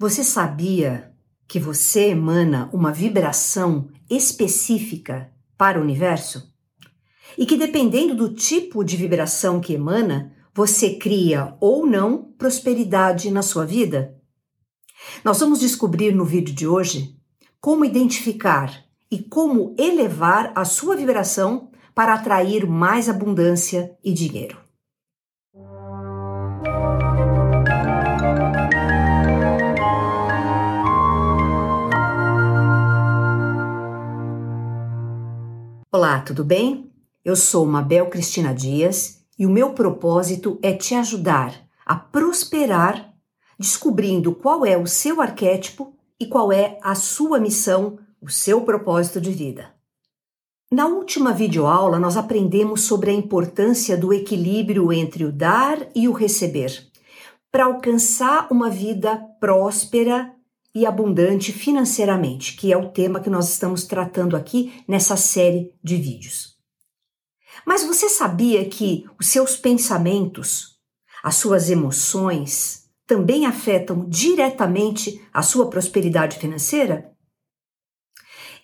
Você sabia que você emana uma vibração específica para o universo? E que dependendo do tipo de vibração que emana, você cria ou não prosperidade na sua vida? Nós vamos descobrir no vídeo de hoje como identificar e como elevar a sua vibração para atrair mais abundância e dinheiro. Olá, tudo bem? Eu sou Mabel Cristina Dias e o meu propósito é te ajudar a prosperar descobrindo qual é o seu arquétipo e qual é a sua missão, o seu propósito de vida. Na última videoaula, nós aprendemos sobre a importância do equilíbrio entre o dar e o receber, para alcançar uma vida próspera e abundante financeiramente, que é o tema que nós estamos tratando aqui nessa série de vídeos. Mas você sabia que os seus pensamentos, as suas emoções, também afetam diretamente a sua prosperidade financeira?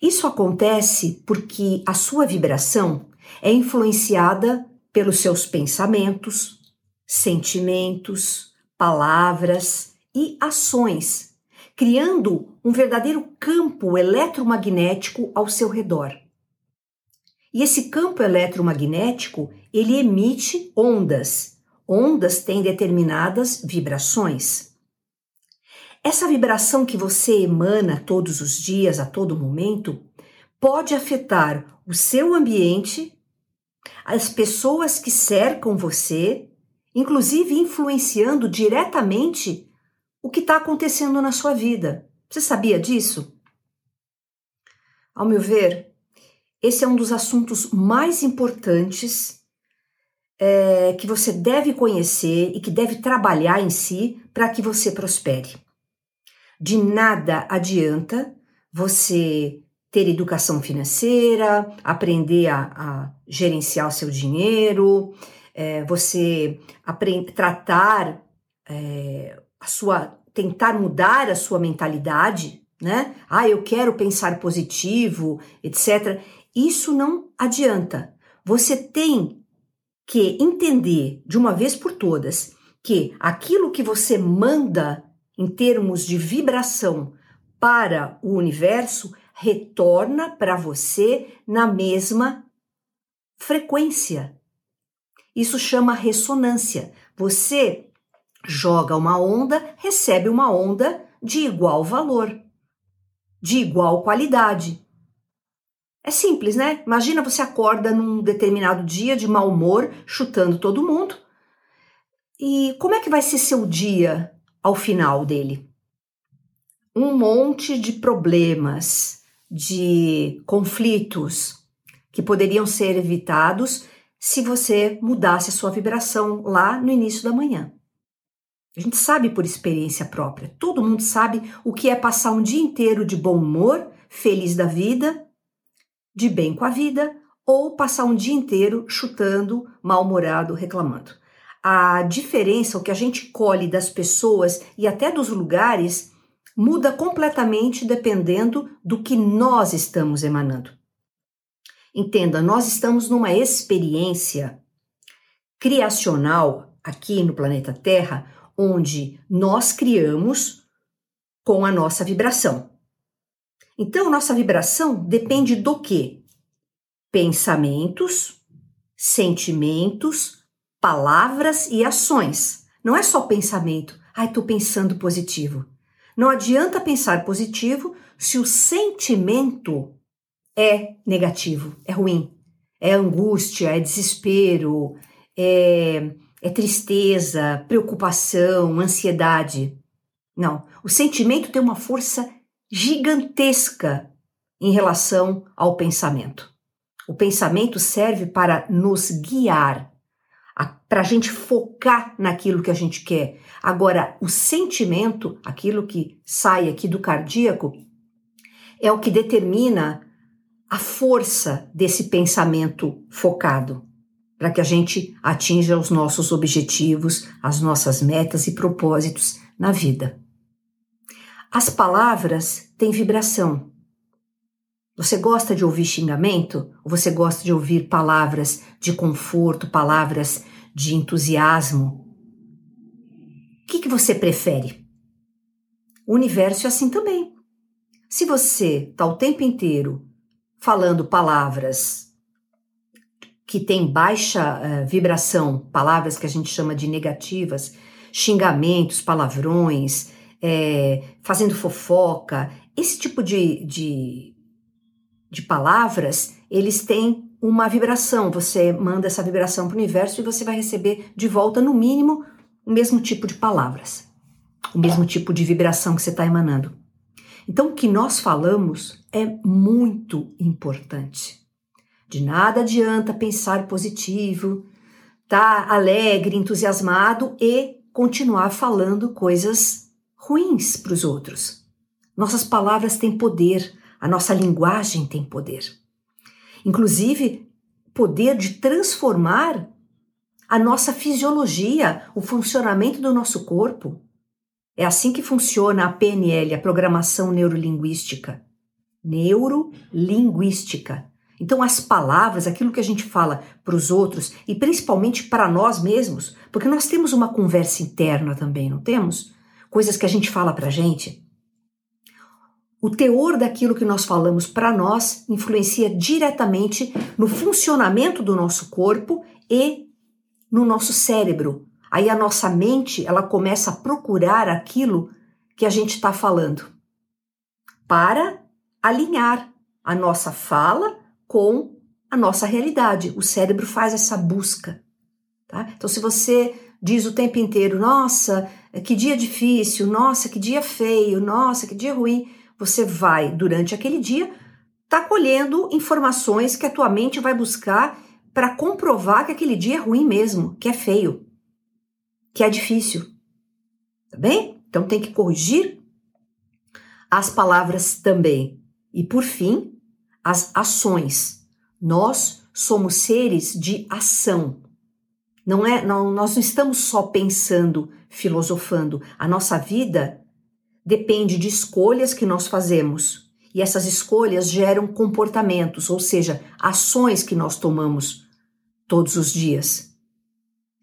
Isso acontece porque a sua vibração é influenciada pelos seus pensamentos, sentimentos, palavras e ações criando um verdadeiro campo eletromagnético ao seu redor. E esse campo eletromagnético, ele emite ondas. Ondas têm determinadas vibrações. Essa vibração que você emana todos os dias, a todo momento, pode afetar o seu ambiente, as pessoas que cercam você, inclusive influenciando diretamente o que está acontecendo na sua vida. Você sabia disso? Ao meu ver, esse é um dos assuntos mais importantes é, que você deve conhecer e que deve trabalhar em si para que você prospere. De nada adianta você ter educação financeira, aprender a, a gerenciar o seu dinheiro, é, você tratar é, sua tentar mudar a sua mentalidade, né? Ah, eu quero pensar positivo, etc. Isso não adianta. Você tem que entender de uma vez por todas que aquilo que você manda em termos de vibração para o universo retorna para você na mesma frequência. Isso chama ressonância. Você joga uma onda, recebe uma onda de igual valor, de igual qualidade. É simples, né? Imagina você acorda num determinado dia de mau humor, chutando todo mundo. E como é que vai ser seu dia ao final dele? Um monte de problemas, de conflitos que poderiam ser evitados se você mudasse a sua vibração lá no início da manhã. A gente sabe por experiência própria. Todo mundo sabe o que é passar um dia inteiro de bom humor, feliz da vida, de bem com a vida, ou passar um dia inteiro chutando, mal-humorado, reclamando. A diferença, o que a gente colhe das pessoas e até dos lugares, muda completamente dependendo do que nós estamos emanando. Entenda, nós estamos numa experiência criacional aqui no planeta Terra onde nós criamos com a nossa vibração. Então, nossa vibração depende do quê? Pensamentos, sentimentos, palavras e ações. Não é só pensamento. Ai, estou pensando positivo. Não adianta pensar positivo se o sentimento é negativo, é ruim. É angústia, é desespero, é é tristeza, preocupação, ansiedade. Não, o sentimento tem uma força gigantesca em relação ao pensamento. O pensamento serve para nos guiar, para a gente focar naquilo que a gente quer. Agora, o sentimento, aquilo que sai aqui do cardíaco, é o que determina a força desse pensamento focado para que a gente atinja os nossos objetivos, as nossas metas e propósitos na vida. As palavras têm vibração. Você gosta de ouvir xingamento? Ou você gosta de ouvir palavras de conforto, palavras de entusiasmo? O que, que você prefere? O universo é assim também. Se você está o tempo inteiro falando palavras que têm baixa uh, vibração, palavras que a gente chama de negativas, xingamentos, palavrões, é, fazendo fofoca, esse tipo de, de, de palavras, eles têm uma vibração. Você manda essa vibração para o universo e você vai receber de volta, no mínimo, o mesmo tipo de palavras, o mesmo tipo de vibração que você está emanando. Então, o que nós falamos é muito importante. De nada adianta pensar positivo, tá alegre, entusiasmado e continuar falando coisas ruins para os outros. Nossas palavras têm poder, a nossa linguagem tem poder. Inclusive, poder de transformar a nossa fisiologia, o funcionamento do nosso corpo. É assim que funciona a PNL, a programação neurolinguística. Neurolinguística. Então, as palavras, aquilo que a gente fala para os outros e principalmente para nós mesmos, porque nós temos uma conversa interna também, não temos? Coisas que a gente fala para a gente. O teor daquilo que nós falamos para nós influencia diretamente no funcionamento do nosso corpo e no nosso cérebro, Aí a nossa mente ela começa a procurar aquilo que a gente está falando para alinhar a nossa fala com a nossa realidade. O cérebro faz essa busca. Tá? Então, se você diz o tempo inteiro, nossa, que dia difícil, nossa, que dia feio, nossa, que dia ruim, você vai, durante aquele dia, tá colhendo informações que a tua mente vai buscar para comprovar que aquele dia é ruim mesmo, que é feio que é difícil. Tá bem? Então tem que corrigir as palavras também. E por fim, as ações. Nós somos seres de ação. Não é, não, nós não estamos só pensando, filosofando. A nossa vida depende de escolhas que nós fazemos. E essas escolhas geram comportamentos, ou seja, ações que nós tomamos todos os dias.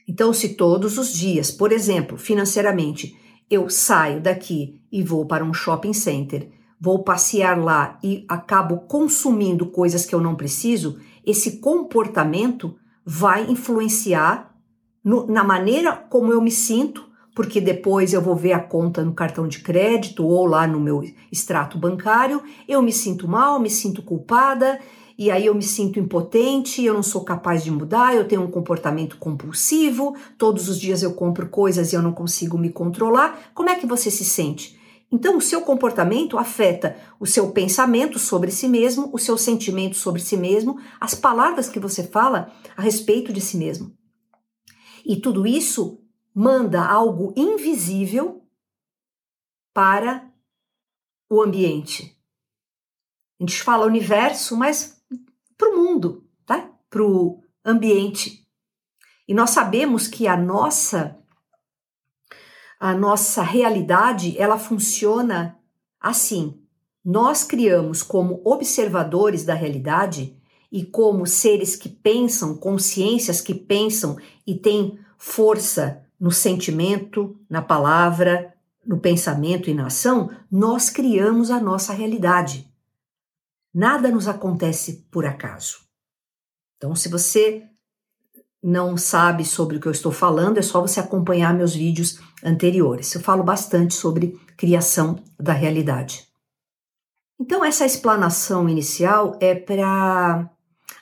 Então, se todos os dias, por exemplo, financeiramente, eu saio daqui e vou para um shopping center, vou passear lá e acabo consumindo coisas que eu não preciso, esse comportamento vai influenciar no, na maneira como eu me sinto, porque depois eu vou ver a conta no cartão de crédito ou lá no meu extrato bancário, eu me sinto mal, me sinto culpada e aí eu me sinto impotente, eu não sou capaz de mudar, eu tenho um comportamento compulsivo, todos os dias eu compro coisas e eu não consigo me controlar. Como é que você se sente? Então, o seu comportamento afeta o seu pensamento sobre si mesmo, o seu sentimento sobre si mesmo, as palavras que você fala a respeito de si mesmo. E tudo isso manda algo invisível para o ambiente. A gente fala universo, mas para o mundo, tá? para o ambiente. E nós sabemos que a nossa a nossa realidade ela funciona assim. Nós criamos como observadores da realidade e como seres que pensam, consciências que pensam e têm força no sentimento, na palavra, no pensamento e na ação, nós criamos a nossa realidade. Nada nos acontece por acaso. Então, se você não sabe sobre o que eu estou falando, é só você acompanhar meus vídeos anteriores. Eu falo bastante sobre criação da realidade. Então, essa explanação inicial é para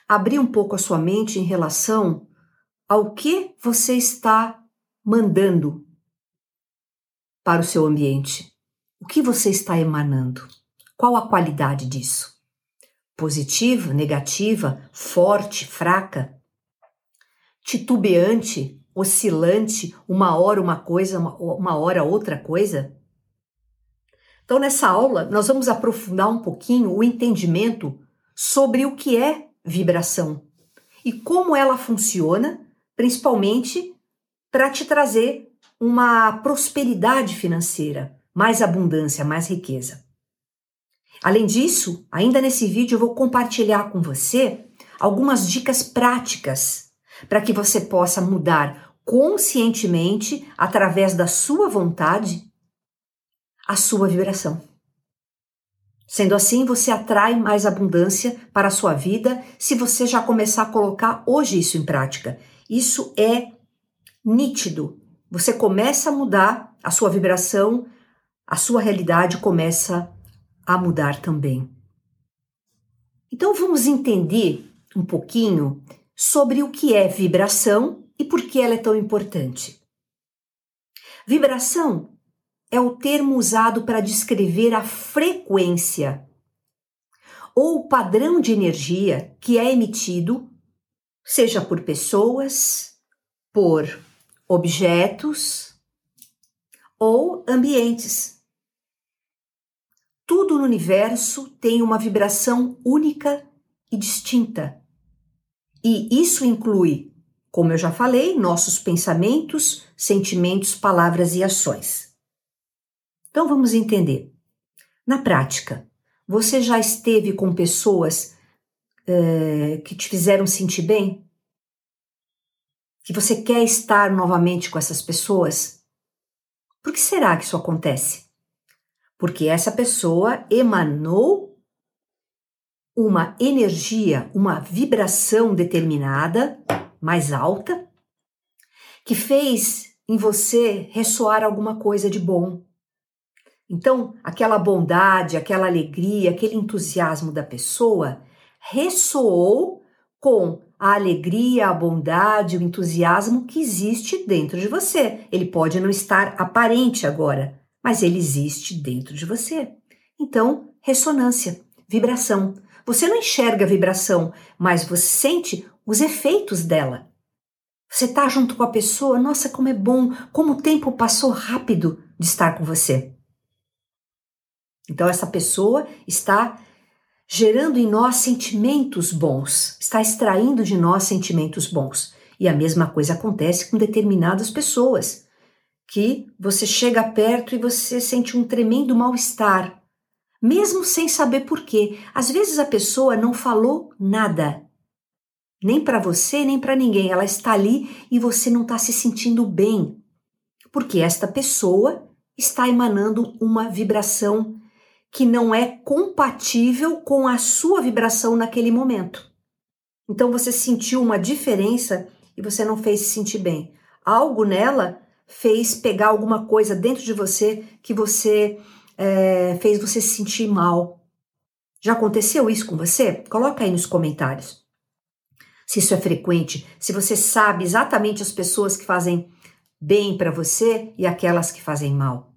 abrir um pouco a sua mente em relação ao que você está mandando para o seu ambiente. O que você está emanando? Qual a qualidade disso? positiva, negativa, forte, fraca, titubeante, oscilante, uma hora uma coisa, uma hora outra coisa? Então, nessa aula, nós vamos aprofundar um pouquinho o entendimento sobre o que é vibração e como ela funciona, principalmente para te trazer uma prosperidade financeira, mais abundância, mais riqueza. Além disso, ainda nesse vídeo eu vou compartilhar com você algumas dicas práticas para que você possa mudar conscientemente, através da sua vontade, a sua vibração. Sendo assim, você atrai mais abundância para a sua vida se você já começar a colocar hoje isso em prática. Isso é nítido. Você começa a mudar a sua vibração, a sua realidade começa a mudar também. Então vamos entender um pouquinho sobre o que é vibração e por que ela é tão importante. Vibração é o termo usado para descrever a frequência ou o padrão de energia que é emitido, seja por pessoas, por objetos ou ambientes. Tudo no universo tem uma vibração única e distinta. E isso inclui, como eu já falei, nossos pensamentos, sentimentos, palavras e ações. Então vamos entender. Na prática, você já esteve com pessoas é, que te fizeram sentir bem? Que você quer estar novamente com essas pessoas? Por que será que isso acontece? Porque essa pessoa emanou uma energia, uma vibração determinada, mais alta, que fez em você ressoar alguma coisa de bom. Então, aquela bondade, aquela alegria, aquele entusiasmo da pessoa ressoou com a alegria, a bondade, o entusiasmo que existe dentro de você. Ele pode não estar aparente agora, mas ele existe dentro de você. Então, ressonância, vibração. Você não enxerga a vibração, mas você sente os efeitos dela. Você está junto com a pessoa, nossa, como é bom, como o tempo passou rápido de estar com você. Então, essa pessoa está gerando em nós sentimentos bons, está extraindo de nós sentimentos bons. E a mesma coisa acontece com determinadas pessoas, que você chega perto e você sente um tremendo mal-estar mesmo sem saber por quê. Às vezes a pessoa não falou nada, nem para você, nem para ninguém. Ela está ali e você não está se sentindo bem, porque esta pessoa está emanando uma vibração que não é compatível com a sua vibração naquele momento. Então você sentiu uma diferença e você não fez se sentir bem. Algo nela fez pegar alguma coisa dentro de você que você é, fez você se sentir mal. Já aconteceu isso com você? Coloca aí nos comentários. Se isso é frequente, se você sabe exatamente as pessoas que fazem bem para você e aquelas que fazem mal.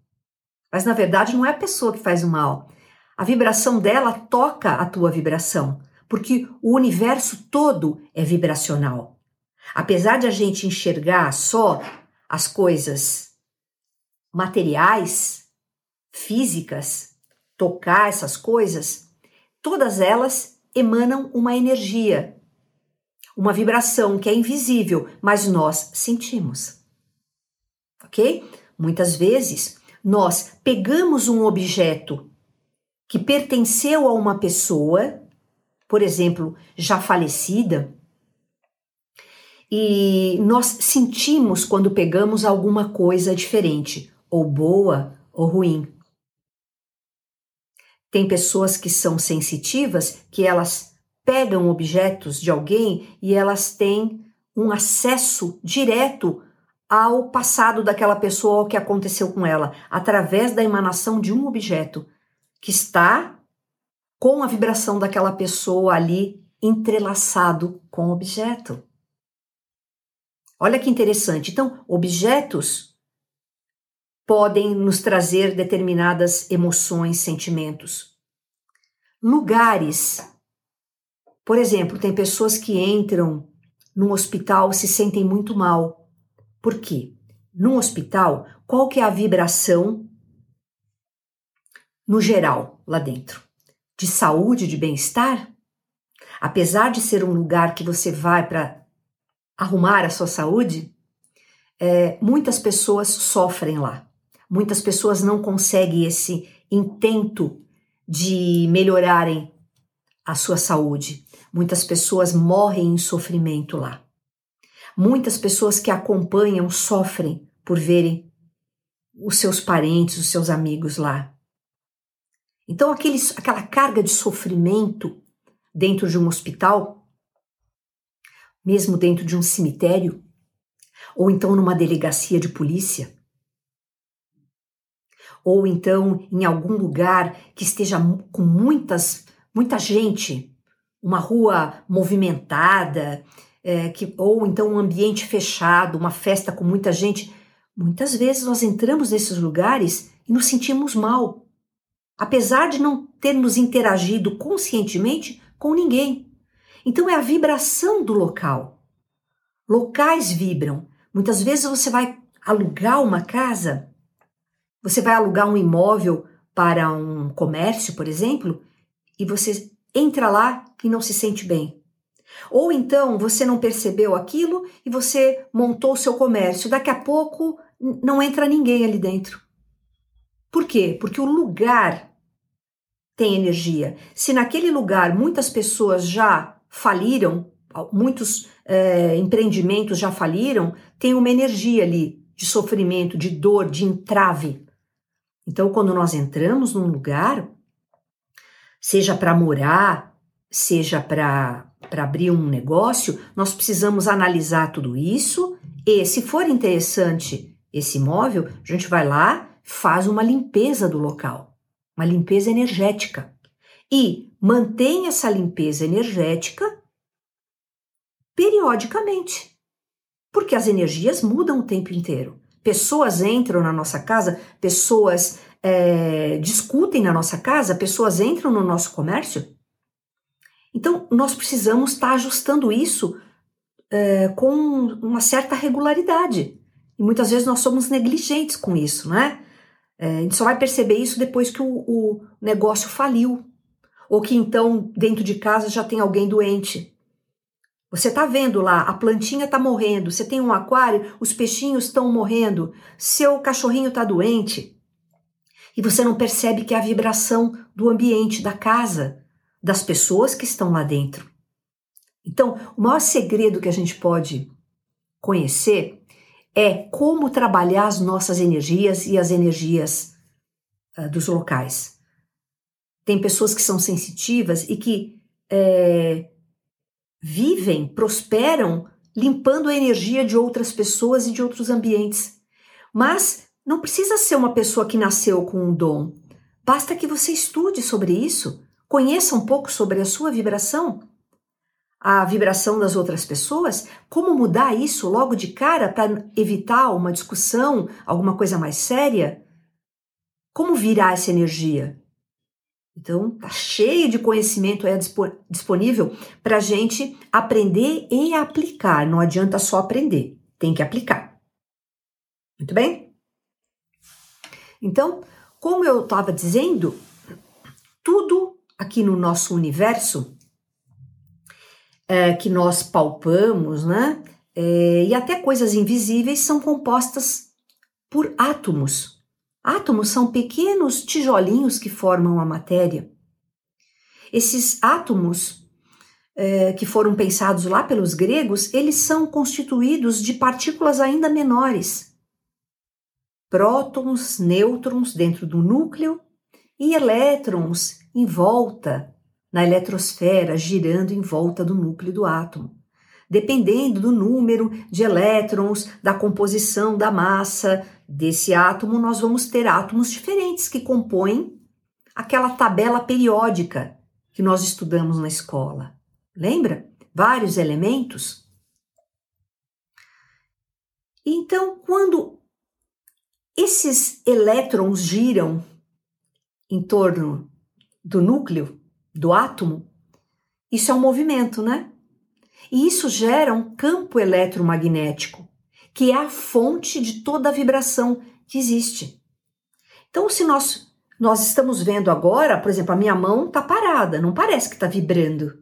Mas na verdade não é a pessoa que faz o mal. A vibração dela toca a tua vibração, porque o universo todo é vibracional. Apesar de a gente enxergar só as coisas materiais, físicas, tocar essas coisas, todas elas emanam uma energia, uma vibração que é invisível, mas nós sentimos. Ok? Muitas vezes nós pegamos um objeto que pertenceu a uma pessoa, por exemplo, já falecida, e nós sentimos quando pegamos alguma coisa diferente, ou boa ou ruim. Tem pessoas que são sensitivas, que elas pegam objetos de alguém e elas têm um acesso direto ao passado daquela pessoa, ao que aconteceu com ela, através da emanação de um objeto que está com a vibração daquela pessoa ali entrelaçado com o objeto. Olha que interessante. Então, objetos podem nos trazer determinadas emoções, sentimentos. Lugares. Por exemplo, tem pessoas que entram num hospital se sentem muito mal. Por quê? Num hospital, qual que é a vibração no geral lá dentro? De saúde, de bem-estar? Apesar de ser um lugar que você vai para arrumar a sua saúde, é, muitas pessoas sofrem lá Muitas pessoas não conseguem esse intento de melhorarem a sua saúde. Muitas pessoas morrem em sofrimento lá. Muitas pessoas que acompanham sofrem por verem os seus parentes, os seus amigos lá. Então, aqueles, aquela carga de sofrimento dentro de um hospital, mesmo dentro de um cemitério, ou então numa delegacia de polícia, ou então em algum lugar que esteja com muitas, muita gente, uma rua movimentada, é, que, ou então um ambiente fechado, uma festa com muita gente. Muitas vezes nós entramos nesses lugares e nos sentimos mal, apesar de não termos interagido conscientemente com ninguém. Então é a vibração do local. Locais vibram. Muitas vezes você vai alugar uma casa, você vai alugar um imóvel para um comércio, por exemplo, e você entra lá e não se sente bem. Ou então você não percebeu aquilo e você montou o seu comércio. Daqui a pouco não entra ninguém ali dentro. Por quê? Porque o lugar tem energia. Se naquele lugar muitas pessoas já faliram, muitos é, empreendimentos já faliram, tem uma energia ali de sofrimento, de dor, de entrave. Então, quando nós entramos num lugar, seja para morar, seja para abrir um negócio, nós precisamos analisar tudo isso e, se for interessante esse imóvel, a gente vai lá, faz uma limpeza do local uma limpeza energética. E mantém essa limpeza energética periodicamente, porque as energias mudam o tempo inteiro. Pessoas entram na nossa casa, pessoas é, discutem na nossa casa, pessoas entram no nosso comércio. Então, nós precisamos estar ajustando isso é, com uma certa regularidade. E muitas vezes nós somos negligentes com isso, não é? É, a gente só vai perceber isso depois que o, o negócio faliu. Ou que então dentro de casa já tem alguém doente. Você está vendo lá, a plantinha está morrendo, você tem um aquário, os peixinhos estão morrendo, seu cachorrinho está doente. E você não percebe que é a vibração do ambiente, da casa, das pessoas que estão lá dentro. Então, o maior segredo que a gente pode conhecer é como trabalhar as nossas energias e as energias uh, dos locais. Tem pessoas que são sensitivas e que é, vivem, prosperam limpando a energia de outras pessoas e de outros ambientes. Mas não precisa ser uma pessoa que nasceu com um dom. Basta que você estude sobre isso, conheça um pouco sobre a sua vibração a vibração das outras pessoas, como mudar isso logo de cara para evitar uma discussão, alguma coisa mais séria? Como virar essa energia? Então, tá cheio de conhecimento aí disponível para a gente aprender e aplicar. Não adianta só aprender, tem que aplicar. Muito bem? Então, como eu estava dizendo, tudo aqui no nosso universo é, que nós palpamos, né? É, e até coisas invisíveis são compostas por átomos. Átomos são pequenos tijolinhos que formam a matéria. Esses átomos é, que foram pensados lá pelos gregos, eles são constituídos de partículas ainda menores. Prótons, nêutrons dentro do núcleo e elétrons em volta na eletrosfera girando em volta do núcleo do átomo. Dependendo do número de elétrons, da composição da massa desse átomo, nós vamos ter átomos diferentes que compõem aquela tabela periódica que nós estudamos na escola. Lembra? Vários elementos. Então, quando esses elétrons giram em torno do núcleo, do átomo, isso é um movimento, né? E isso gera um campo eletromagnético, que é a fonte de toda a vibração que existe. Então, se nós, nós estamos vendo agora, por exemplo, a minha mão está parada, não parece que está vibrando.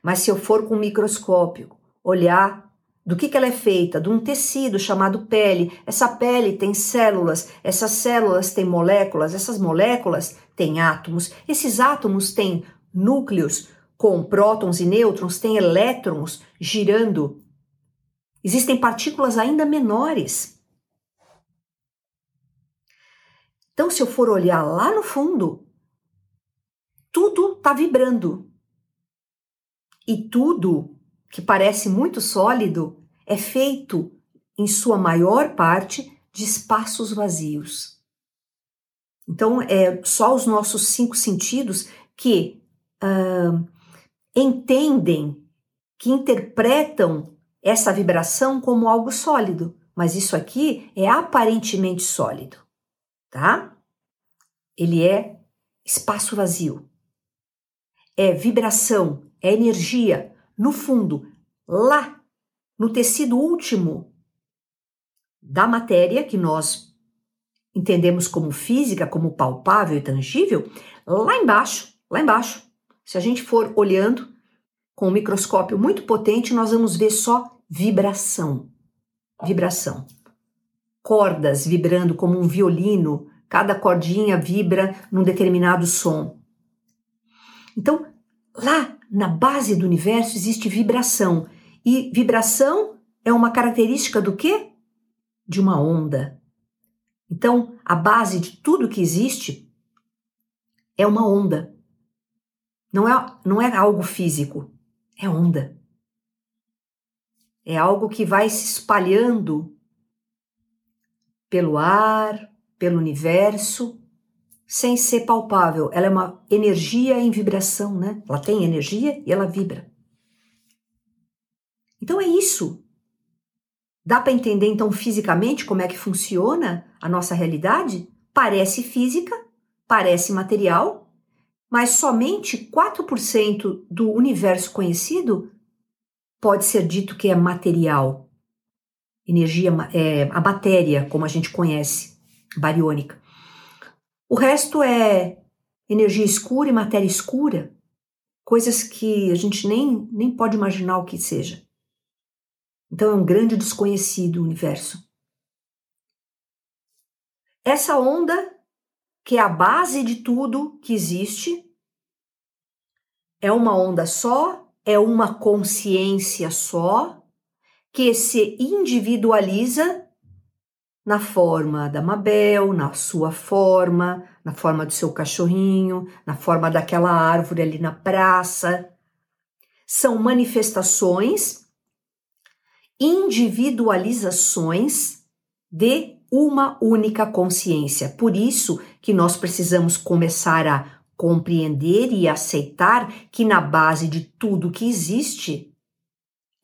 Mas se eu for com um microscópio olhar Do que, que ela é feita? De um tecido chamado pele. Essa pele tem células, essas células têm moléculas, essas moléculas têm átomos, esses átomos têm núcleos com prótons e nêutrons, têm elétrons girando. Existem partículas ainda menores. Então, se eu for olhar lá no fundo, tudo está vibrando. E tudo que parece muito sólido é feito, em sua maior parte, de espaços vazios. Então, é só os nossos cinco sentidos que uh, entendem, que interpretam essa vibração como algo sólido, mas isso aqui é aparentemente sólido, tá? Ele é espaço vazio. É vibração, é energia, no fundo, lá no tecido último da matéria que nós entendemos como física, como palpável e tangível, lá embaixo, lá embaixo, se a gente for olhando com um microscópio muito potente, nós vamos ver só vibração. Vibração. Cordas vibrando como um violino, cada cordinha vibra num determinado som. Então, lá na base do universo existe vibração. E vibração é uma característica do quê? De uma onda. Então, a base de tudo que existe é uma onda. Não é, não é algo físico, é onda. É algo que vai se espalhando pelo ar, pelo universo, sem ser palpável. Ela é uma energia em vibração, né? Ela tem energia e ela vibra. Então é isso. Dá para entender então fisicamente como é que funciona a nossa realidade? Parece física, parece material, mas somente 4% do universo conhecido pode ser dito que é material. Energia, é, a matéria, como a gente conhece, bariônica. O resto é energia escura e matéria escura, coisas que a gente nem, nem pode imaginar o que seja. Então é um grande desconhecido o universo. Essa onda, que é a base de tudo que existe, é uma onda só, é uma consciência só, que se individualiza na forma da Mabel, na sua forma, na forma do seu cachorrinho, na forma daquela árvore ali na praça. São manifestações, individualizações de uma única consciência. Por isso que nós precisamos começar a compreender e aceitar que na base de tudo que existe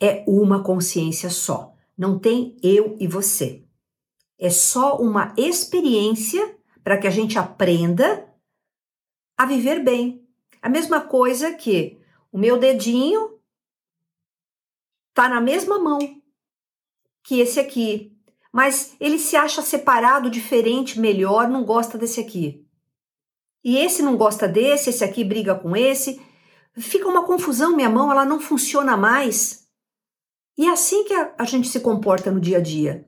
é uma consciência só. Não tem eu e você é só uma experiência para que a gente aprenda a viver bem. A mesma coisa que o meu dedinho tá na mesma mão que esse aqui, mas ele se acha separado, diferente, melhor, não gosta desse aqui. E esse não gosta desse, esse aqui briga com esse. Fica uma confusão, minha mão, ela não funciona mais. E é assim que a, a gente se comporta no dia a dia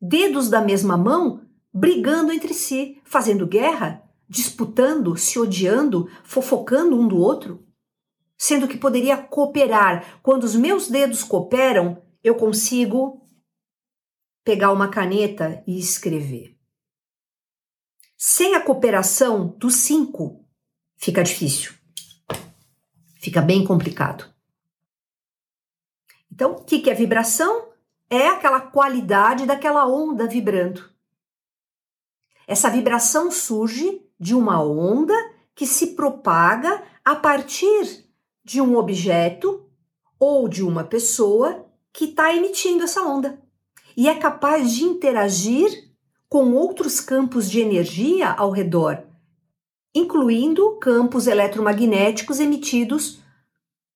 dedos da mesma mão brigando entre si, fazendo guerra, disputando, se odiando, fofocando um do outro, sendo que poderia cooperar. Quando os meus dedos cooperam, eu consigo pegar uma caneta e escrever. Sem a cooperação dos cinco, fica difícil. Fica bem complicado. Então, o que é vibração? é aquela qualidade daquela onda vibrando. Essa vibração surge de uma onda que se propaga a partir de um objeto ou de uma pessoa que está emitindo essa onda e é capaz de interagir com outros campos de energia ao redor, incluindo campos eletromagnéticos emitidos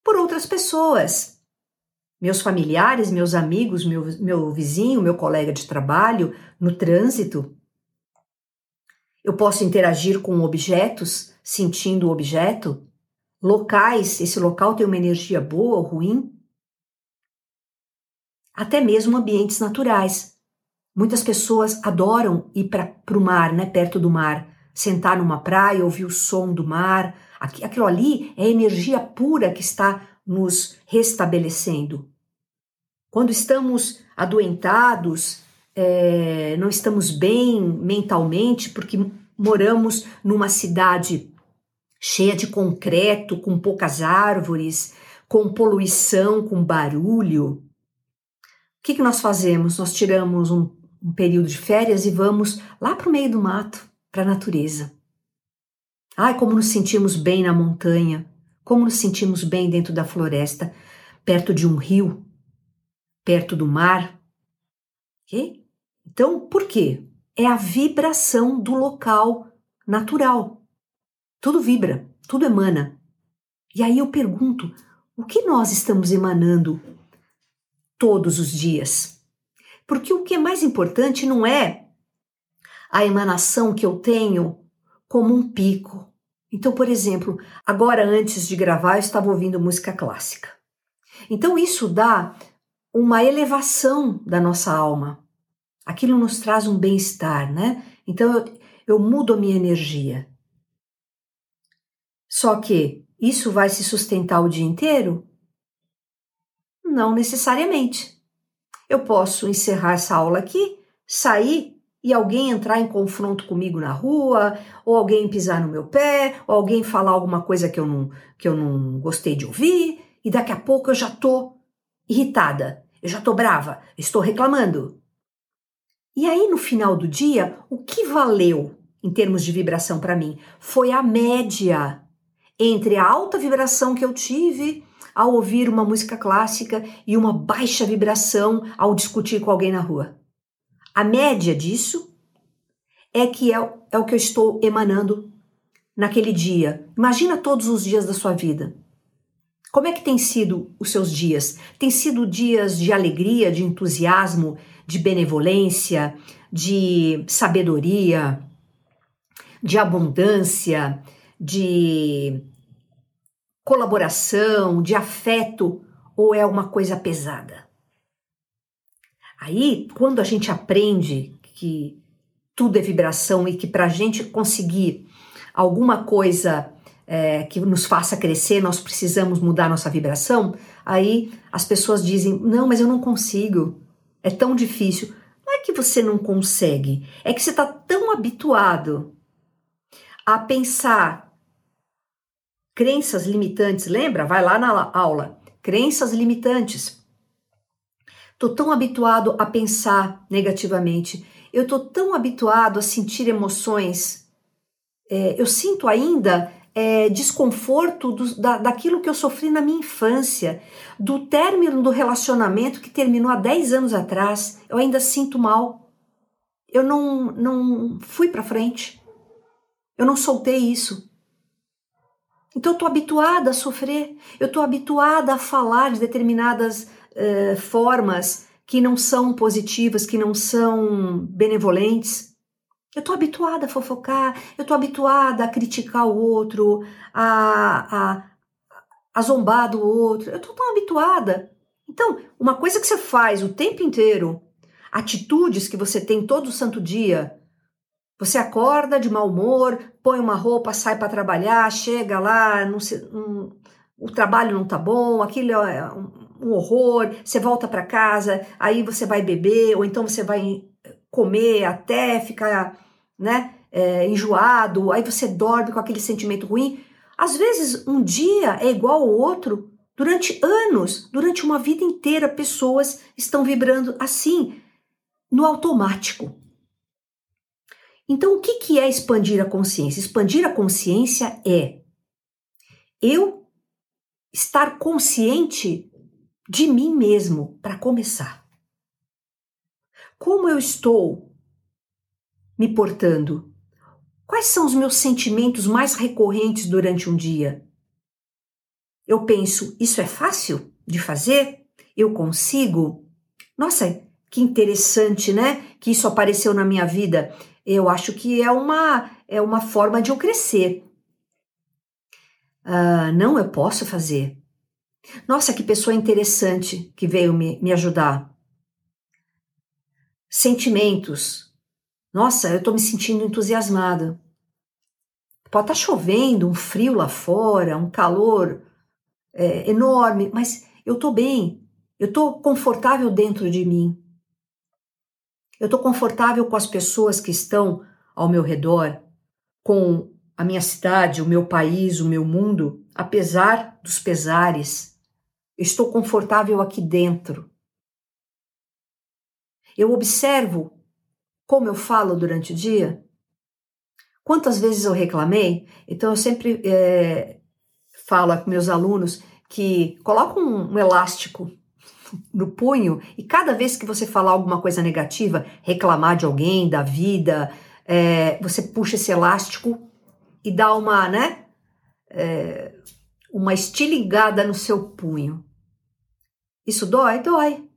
por outras pessoas, meus familiares, meus amigos, meu, meu vizinho, meu colega de trabalho, no trânsito. Eu posso interagir com objetos, sentindo o objeto, locais, esse local tem uma energia boa ou ruim. até mesmo ambientes naturais. Muitas pessoas adoram ir para o mar, né, perto do mar, sentar numa praia, ouvir o som do mar. Aquilo ali é energia pura que está nos restabelecendo. Quando estamos adoentados, é, não estamos bem mentalmente, porque moramos numa cidade cheia de concreto, com poucas árvores, com poluição, com barulho. O que, que nós fazemos? Nós tiramos um, um período de férias e vamos lá para o meio do mato, para a natureza. Ai, como nos sentimos bem na montanha, como nos sentimos bem dentro da floresta, perto de um rio, perto do mar. Então, por quê? É a vibração do local natural. Tudo vibra, tudo emana. E aí eu pergunto: o que nós estamos emanando todos os dias? Porque o que é mais importante não é a emanação que eu tenho como um pico. Então, por exemplo, agora antes de gravar eu estava ouvindo música clássica. Então isso dá uma elevação da nossa alma. Aquilo nos traz um bem-estar, né? Então eu, eu mudo a minha energia. Só que isso vai se sustentar o dia inteiro? Não necessariamente. Eu posso encerrar essa aula aqui, sair e alguém entrar em confronto comigo na rua, ou alguém pisar no meu pé, ou alguém falar alguma coisa que eu não, que eu não gostei de ouvir, e daqui a pouco eu já tô irritada, eu já tô brava, estou reclamando. E aí no final do dia, o que valeu em termos de vibração para mim foi a média entre a alta vibração que eu tive ao ouvir uma música clássica e uma baixa vibração ao discutir com alguém na rua. A média disso é que é, é o que eu estou emanando naquele dia. Imagina todos os dias da sua vida. Como é que tem sido os seus dias? Tem sido dias de alegria, de entusiasmo, de benevolência, de sabedoria, de abundância, de colaboração, de afeto, ou é uma coisa pesada? Aí, quando a gente aprende que tudo é vibração e que para a gente conseguir alguma coisa é, que nos faça crescer, nós precisamos mudar nossa vibração, aí as pessoas dizem: não, mas eu não consigo, é tão difícil. Não é que você não consegue, é que você está tão habituado a pensar crenças limitantes. Lembra? Vai lá na aula. Crenças limitantes. Estou tão habituado a pensar negativamente. Eu estou tão habituado a sentir emoções. É, eu sinto ainda é, desconforto do, da, daquilo que eu sofri na minha infância, do término do relacionamento que terminou há 10 anos atrás. Eu ainda sinto mal. Eu não, não fui para frente. Eu não soltei isso. Então eu estou habituada a sofrer, eu estou habituada a falar de determinadas uh, formas que não são positivas, que não são benevolentes. Eu estou habituada a fofocar, eu estou habituada a criticar o outro, a, a, a zombar do outro. Eu estou tão habituada. Então, uma coisa que você faz o tempo inteiro, atitudes que você tem todo santo dia, você acorda de mau humor, põe uma roupa, sai para trabalhar, chega lá, não se, o trabalho não tá bom, aquilo é um, um horror, você volta para casa, aí você vai beber, ou então você vai comer até ficar né, é, enjoado, aí você dorme com aquele sentimento ruim. Às vezes, um dia é igual ao outro. Durante anos, durante uma vida inteira, pessoas estão vibrando assim, no automático. Então, o que, que é expandir a consciência? Expandir a consciência é eu estar consciente de mim mesmo, para começar. Como eu estou me portando? Quais são os meus sentimentos mais recorrentes durante um dia? Eu penso, isso é fácil de fazer? Eu consigo? Nossa, que interessante, né? Que isso apareceu na minha vida. Eu acho que é uma é uma forma de eu crescer. Uh, não, eu posso fazer. Nossa, que pessoa interessante que veio me, me ajudar. sentimentos. Nossa, eu estou me sentindo entusiasmada. Pode estar tá chovendo, um frio lá fora, um calor é, enorme, mas eu estou bem, eu estou confortável dentro de mim. Eu estou confortável com as pessoas que estão ao meu redor, com a minha cidade, o meu país, o meu mundo, apesar dos pesares. estou confortável aqui dentro. Eu observo como eu falo durante o dia. Quantas vezes eu reclamei? Então eu sempre é, falo com meus alunos que coloca um, um elástico no punho e cada vez que você falar alguma coisa negativa, reclamar de alguém, da vida, é, você puxa esse elástico e dá uma, né, é, uma estilingada no seu punho. Isso dói? Dói.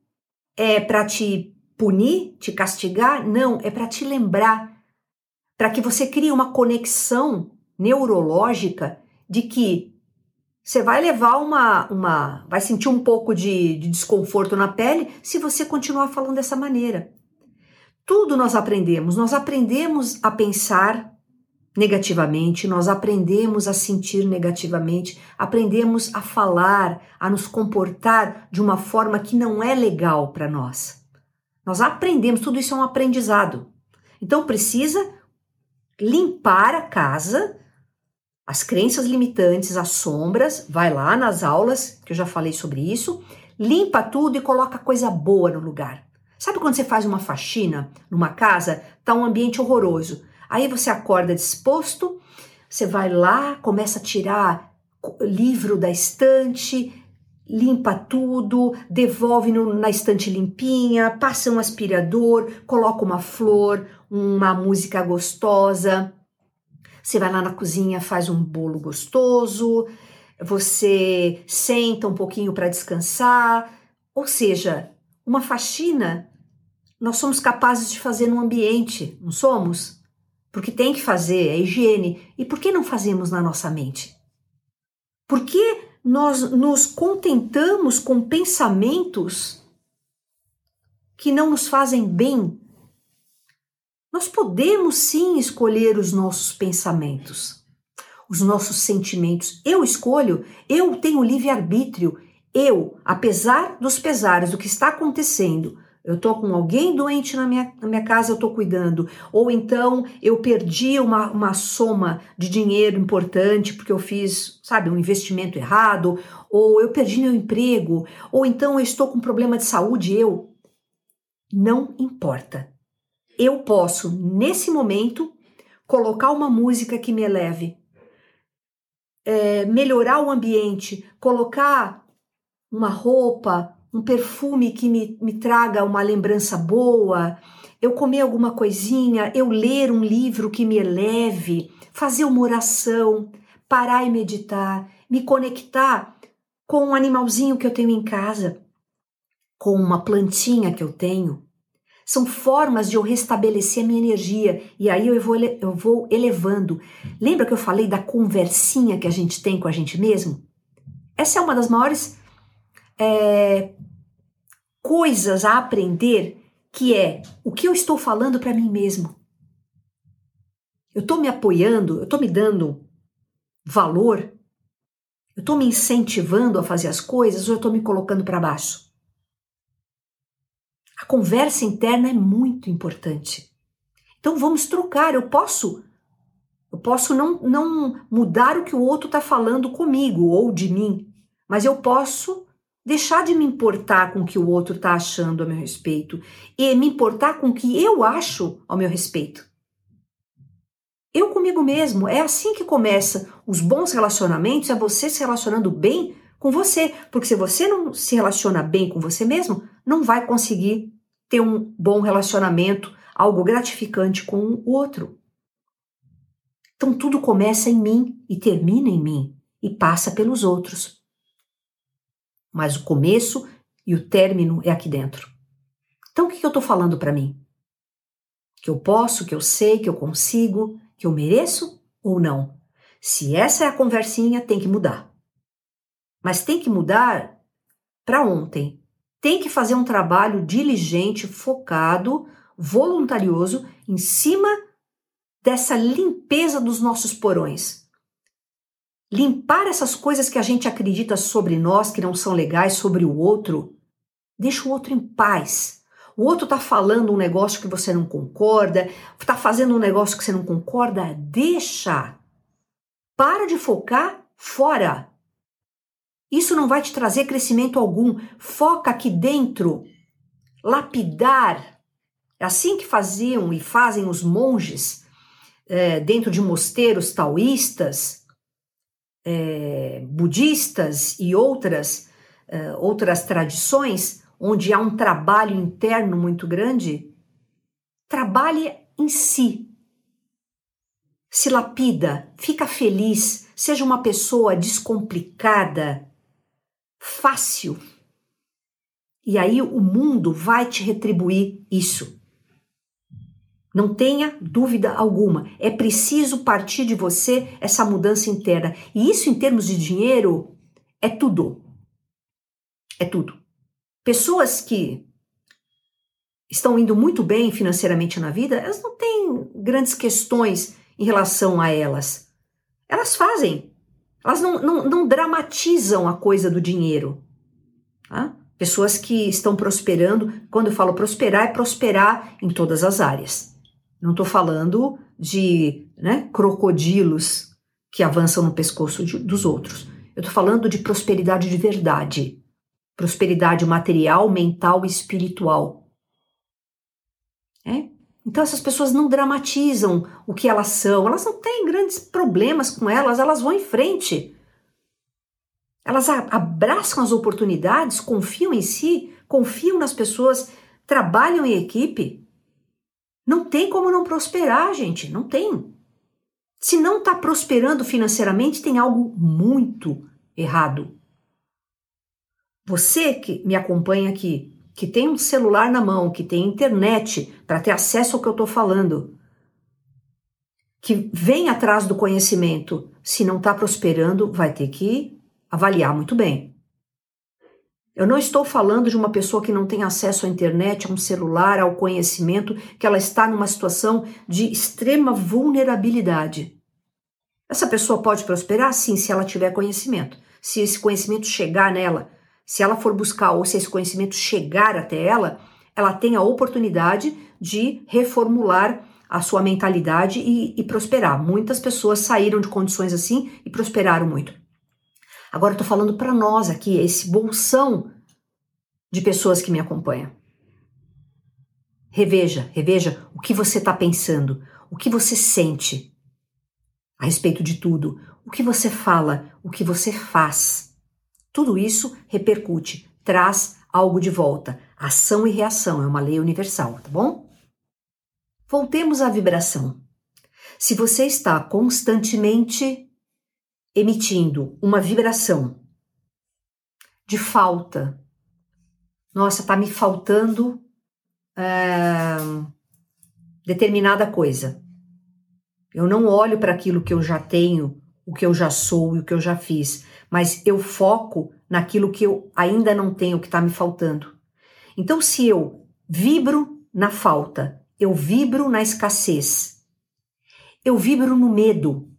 É para te punir, te castigar? Não, é para te lembrar, para que você crie uma conexão neurológica de que você vai levar uma, uma vai sentir um pouco de, de desconforto na pele se você continuar falando dessa maneira. Tudo nós aprendemos, nós aprendemos a pensar negativamente, nós aprendemos a sentir negativamente, aprendemos a falar, a nos comportar de uma forma que não é legal para nós. Nós aprendemos, tudo isso é um aprendizado. Então precisa limpar a casa as crenças limitantes, as sombras, vai lá nas aulas, que eu já falei sobre isso, limpa tudo e coloca coisa boa no lugar. Sabe quando você faz uma faxina numa casa, tá um ambiente horroroso. Aí você acorda disposto, você vai lá, começa a tirar livro da estante, limpa tudo, devolve no, na estante limpinha, passa um aspirador, coloca uma flor, uma música gostosa, você vai lá na cozinha, faz um bolo gostoso, você senta um pouquinho para descansar, ou seja, uma faxina nós somos capazes de fazer no ambiente, não somos? Porque tem que fazer, é higiene. E por que não fazemos na nossa mente? Por que nós nos contentamos com pensamentos que não nos fazem bem nós podemos sim escolher os nossos pensamentos, os nossos sentimentos. Eu escolho, eu tenho livre-arbítrio. Eu, apesar dos pesares do que está acontecendo, eu tô com alguém doente na minha, na minha casa, eu tô cuidando. Ou então eu perdi uma, uma soma de dinheiro importante porque eu fiz, sabe, um investimento errado. Ou eu perdi meu emprego. Ou então eu estou com problema de saúde. Eu. Não importa eu posso, nesse momento, colocar uma música que me eleve, é, melhorar o ambiente, colocar uma roupa, um perfume que me, me traga uma lembrança boa, eu comer alguma coisinha, eu ler um livro que me eleve, fazer uma oração, parar e meditar, me conectar com um animalzinho que eu tenho em casa, com uma plantinha que eu tenho, são formas de eu restabelecer a minha energia e aí eu vou, eu vou elevando. Lembra que eu falei da conversinha que a gente tem com a gente mesmo? Essa é uma das maiores é, coisas a aprender, que é o que eu estou falando para mim mesmo. Eu estou me apoiando, eu estou me dando valor, eu estou me incentivando a fazer as coisas ou eu estou me colocando para baixo? A conversa interna é muito importante. Então vamos trocar. Eu posso, eu posso não, não mudar o que o outro está falando comigo ou de mim, mas eu posso deixar de me importar com o que o outro está achando a meu respeito e me importar com o que eu acho ao meu respeito. Eu comigo mesmo, é assim que começa os bons relacionamentos, é você se relacionando bem com você, porque se você não se relaciona bem com você mesmo, não vai conseguir ter um bom relacionamento, algo gratificante com o outro. Então tudo começa em mim e termina em mim e passa pelos outros. Mas o começo e o término é aqui dentro. Então o que eu estou falando para mim? Que eu posso, que eu sei, que eu consigo, que eu mereço ou não? Se essa é a conversinha, tem que mudar. Mas tem que mudar para ontem, tem que fazer um trabalho diligente, focado, voluntarioso em cima dessa limpeza dos nossos porões. Limpar essas coisas que a gente acredita sobre nós, que não são legais, sobre o outro. Deixa o outro em paz. O outro está falando um negócio que você não concorda, está fazendo um negócio que você não concorda, deixa. Para de focar fora. Isso não vai te trazer crescimento algum. Foca aqui dentro. Lapidar. É assim que faziam e fazem os monges é, dentro de mosteiros taoístas, é, budistas e outras, é, outras tradições onde há um trabalho interno muito grande, trabalhe em si. Se lapida, fica feliz, seja uma pessoa descomplicada, fácil. E aí o mundo vai te retribuir isso. Não tenha dúvida alguma. É preciso partir de você essa mudança interna. E isso, em termos de dinheiro, é tudo. É tudo. Pessoas que estão indo muito bem financeiramente na vida, elas não têm grandes questões em relação a elas. Elas fazem. Elas não, não, não dramatizam a coisa do dinheiro. Tá? Pessoas que estão prosperando, quando eu falo prosperar, é prosperar em todas as áreas. Não estou falando de né, crocodilos que avançam no pescoço de, dos outros. Eu estou falando de prosperidade de verdade prosperidade material, mental e espiritual. É? Então essas pessoas não dramatizam o que elas são, elas não têm grandes problemas com elas, elas vão em frente. Elas abraçam as oportunidades, confiam em si, confiam nas pessoas, trabalham em equipe. Não tem como não prosperar, gente, não tem. Se não está prosperando financeiramente, tem algo muito errado. Você que me acompanha aqui, que tem um celular na mão, que tem internet para ter acesso ao que eu estou falando, que vem atrás do conhecimento, se não está prosperando, vai ter que avaliar muito bem. Eu não estou falando de uma pessoa que não tem acesso à internet, a um celular, ao conhecimento, que ela está numa situação de extrema vulnerabilidade. Essa pessoa pode prosperar? Sim, se ela tiver conhecimento. Se esse conhecimento chegar nela, se ela for buscar ou se esse conhecimento chegar até ela, ela tem a oportunidade de reformular a sua mentalidade e, e prosperar. Muitas pessoas saíram de condições assim e prosperaram muito. Agora tô falando para nós aqui, esse bolsão de pessoas que me acompanham. Reveja, reveja o que você está pensando, o que você sente a respeito de tudo, o que você fala, o que você faz. Tudo isso repercute, traz algo de volta. Ação e reação é uma lei universal, tá bom? Voltemos à vibração. Se você está constantemente emitindo uma vibração de falta, nossa, tá me faltando é, determinada coisa. Eu não olho para aquilo que eu já tenho, o que eu já sou e o que eu já fiz mas eu foco naquilo que eu ainda não tenho, que está me faltando. Então, se eu vibro na falta, eu vibro na escassez, eu vibro no medo,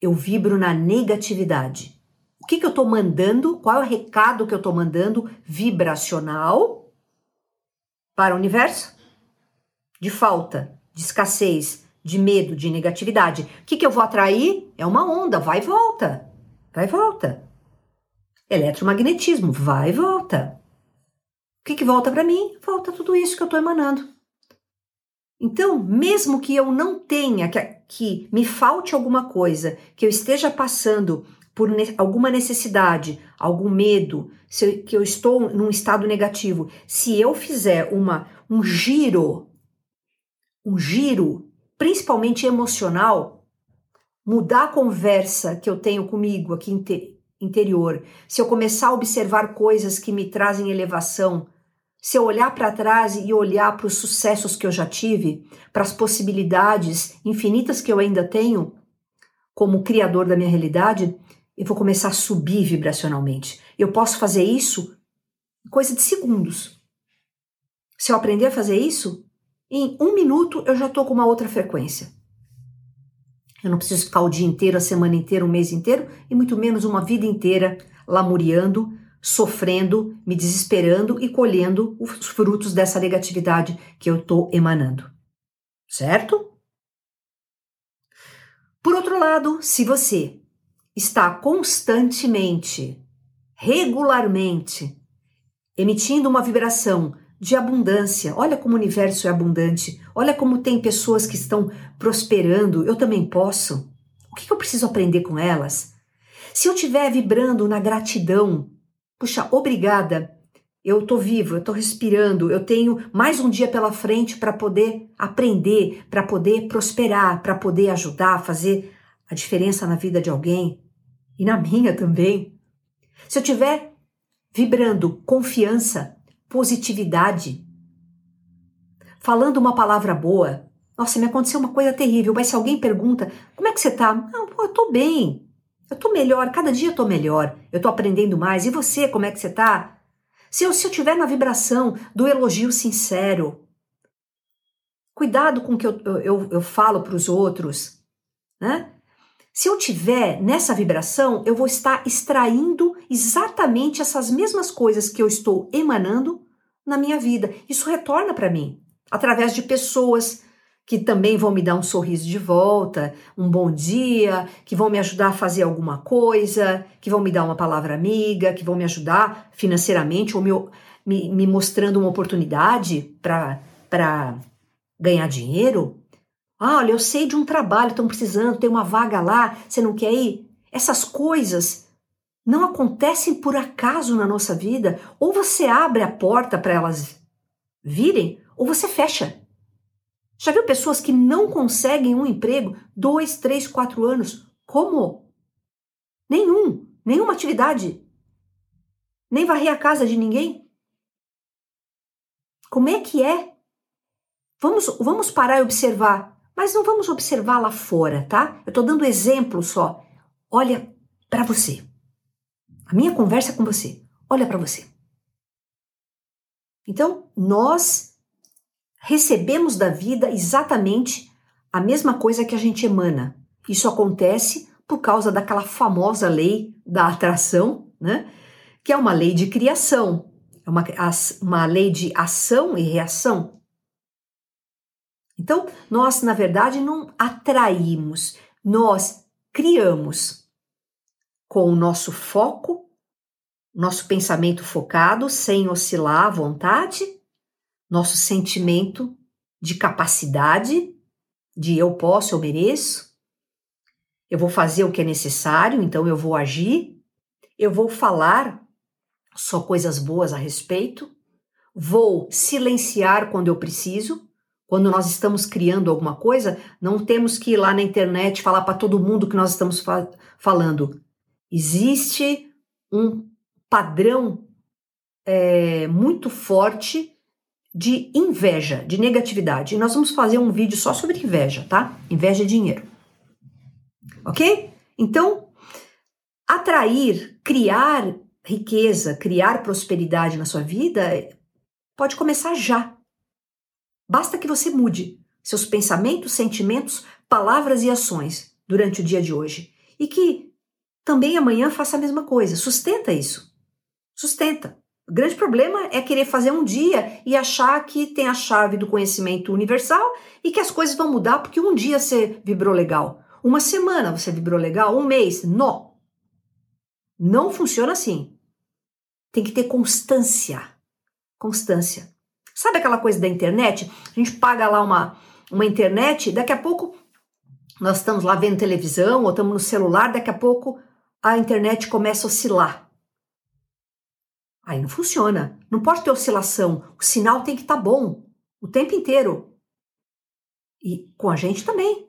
eu vibro na negatividade. O que, que eu estou mandando? Qual é o recado que eu estou mandando vibracional para o universo? De falta, de escassez, de medo, de negatividade. O que, que eu vou atrair? É uma onda, vai e volta vai e volta. Eletromagnetismo, vai e volta. O que, que volta para mim? Volta tudo isso que eu estou emanando. Então, mesmo que eu não tenha, que, que me falte alguma coisa, que eu esteja passando por ne alguma necessidade, algum medo, eu, que eu estou num estado negativo, se eu fizer uma, um giro, um giro, principalmente emocional, mudar a conversa que eu tenho comigo aqui interior, se eu começar a observar coisas que me trazem elevação, se eu olhar para trás e olhar para os sucessos que eu já tive, para as possibilidades infinitas que eu ainda tenho, como criador da minha realidade, eu vou começar a subir vibracionalmente. Eu posso fazer isso em coisa de segundos. Se eu aprender a fazer isso, em um minuto eu já estou com uma outra frequência. Eu não preciso ficar o dia inteiro, a semana inteira, o mês inteiro e muito menos uma vida inteira lamuriando, sofrendo, me desesperando e colhendo os frutos dessa negatividade que eu estou emanando. Certo? Por outro lado, se você está constantemente, regularmente, emitindo uma vibração de abundância. Olha como o universo é abundante. Olha como tem pessoas que estão prosperando. Eu também posso. O que eu preciso aprender com elas? Se eu estiver vibrando na gratidão, puxa, obrigada. Eu estou vivo, eu estou respirando, eu tenho mais um dia pela frente para poder aprender, para poder prosperar, para poder ajudar, fazer a diferença na vida de alguém e na minha também. Se eu estiver vibrando confiança, positividade, falando uma palavra boa. Nossa, me aconteceu uma coisa terrível, mas se alguém pergunta, como é que você tá? Não, pô, eu tô bem. Eu tô melhor, cada dia eu tô melhor. Eu tô aprendendo mais. E você, como é que você tá? Se eu, se eu tiver na vibração do elogio sincero, cuidado com o que eu, eu, eu falo para os outros, né? Se eu tiver nessa vibração, eu vou estar extraindo exatamente essas mesmas coisas que eu estou emanando na minha vida. Isso retorna para mim através de pessoas que também vão me dar um sorriso de volta, um bom dia, que vão me ajudar a fazer alguma coisa, que vão me dar uma palavra amiga, que vão me ajudar financeiramente ou me, me, me mostrando uma oportunidade para ganhar dinheiro. Ah, olha, eu sei de um trabalho, estão precisando, tem uma vaga lá, você não quer ir? Essas coisas não acontecem por acaso na nossa vida. Ou você abre a porta para elas virem, ou você fecha. Já viu pessoas que não conseguem um emprego dois, três, quatro anos? Como? Nenhum, nenhuma atividade. Nem varrer a casa de ninguém? Como é que é? Vamos, vamos parar e observar mas não vamos observar lá fora, tá? Eu estou dando exemplo só. Olha para você. A minha conversa é com você. Olha para você. Então, nós recebemos da vida exatamente a mesma coisa que a gente emana. Isso acontece por causa daquela famosa lei da atração, né? Que é uma lei de criação, é uma, uma lei de ação e reação. Então, nós, na verdade, não atraímos, nós criamos com o nosso foco, nosso pensamento focado, sem oscilar à vontade, nosso sentimento de capacidade, de eu posso, eu mereço, eu vou fazer o que é necessário, então eu vou agir, eu vou falar só coisas boas a respeito, vou silenciar quando eu preciso, quando nós estamos criando alguma coisa, não temos que ir lá na internet falar para todo mundo que nós estamos fa falando. Existe um padrão é, muito forte de inveja, de negatividade. E nós vamos fazer um vídeo só sobre inveja, tá? Inveja é dinheiro. Ok? Então, atrair, criar riqueza, criar prosperidade na sua vida pode começar já. Basta que você mude seus pensamentos, sentimentos, palavras e ações durante o dia de hoje e que também amanhã faça a mesma coisa. Sustenta isso. Sustenta. O grande problema é querer fazer um dia e achar que tem a chave do conhecimento universal e que as coisas vão mudar porque um dia você vibrou legal, uma semana você vibrou legal, um mês. Não. Não funciona assim. Tem que ter constância. Constância. Sabe aquela coisa da internet? A gente paga lá uma, uma internet, daqui a pouco nós estamos lá vendo televisão ou estamos no celular, daqui a pouco a internet começa a oscilar. Aí não funciona. Não pode ter oscilação. O sinal tem que estar tá bom o tempo inteiro. E com a gente também.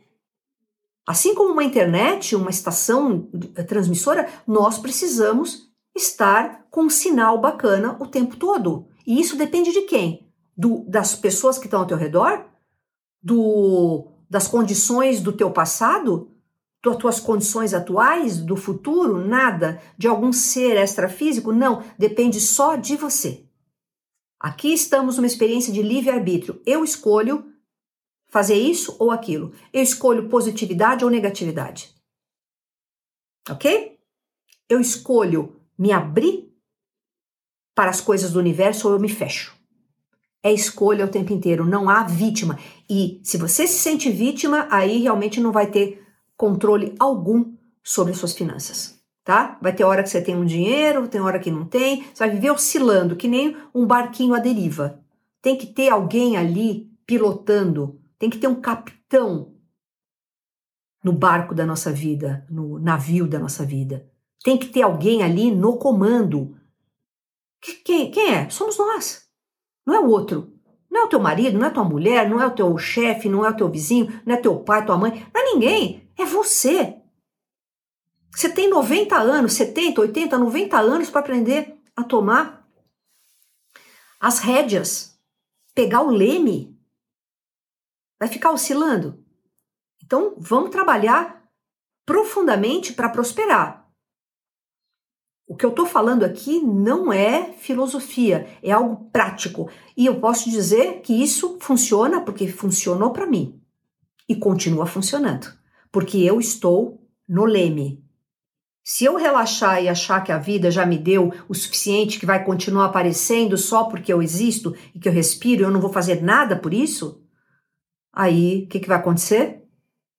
Assim como uma internet, uma estação transmissora, nós precisamos estar com um sinal bacana o tempo todo. E isso depende de quem? Do, das pessoas que estão ao teu redor, do, das condições do teu passado, das tuas condições atuais, do futuro, nada, de algum ser extrafísico, não, depende só de você. Aqui estamos numa experiência de livre-arbítrio. Eu escolho fazer isso ou aquilo. Eu escolho positividade ou negatividade. Ok? Eu escolho me abrir para as coisas do universo ou eu me fecho. É escolha o tempo inteiro, não há vítima. E se você se sente vítima, aí realmente não vai ter controle algum sobre suas finanças, tá? Vai ter hora que você tem um dinheiro, tem hora que não tem, você vai viver oscilando, que nem um barquinho à deriva. Tem que ter alguém ali pilotando, tem que ter um capitão no barco da nossa vida, no navio da nossa vida. Tem que ter alguém ali no comando. Quem, quem é? Somos nós. Não é o outro. Não é o teu marido, não é tua mulher, não é o teu chefe, não é o teu vizinho, não é teu pai, tua mãe, não é ninguém. É você. Você tem 90 anos, 70, 80, 90 anos para aprender a tomar as rédeas, pegar o leme. Vai ficar oscilando? Então, vamos trabalhar profundamente para prosperar. O que eu estou falando aqui não é filosofia, é algo prático. E eu posso dizer que isso funciona porque funcionou para mim e continua funcionando, porque eu estou no leme. Se eu relaxar e achar que a vida já me deu o suficiente, que vai continuar aparecendo só porque eu existo e que eu respiro e eu não vou fazer nada por isso, aí o que, que vai acontecer?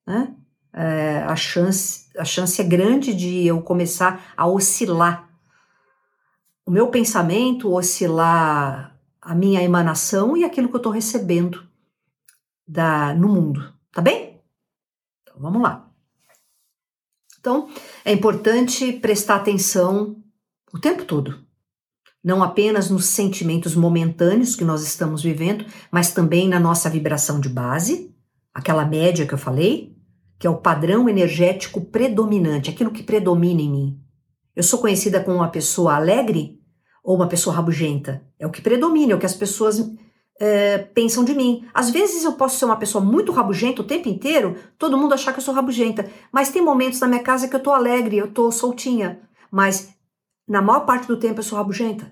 Né? é, a, chance, a chance é grande de eu começar a oscilar. O meu pensamento oscilar a minha emanação e aquilo que eu estou recebendo da, no mundo, tá bem? Então vamos lá. Então é importante prestar atenção o tempo todo, não apenas nos sentimentos momentâneos que nós estamos vivendo, mas também na nossa vibração de base, aquela média que eu falei, que é o padrão energético predominante, aquilo que predomina em mim. Eu sou conhecida como uma pessoa alegre ou uma pessoa rabugenta? É o que predomina, é o que as pessoas é, pensam de mim. Às vezes eu posso ser uma pessoa muito rabugenta o tempo inteiro, todo mundo achar que eu sou rabugenta, mas tem momentos na minha casa que eu tô alegre, eu tô soltinha, mas na maior parte do tempo eu sou rabugenta.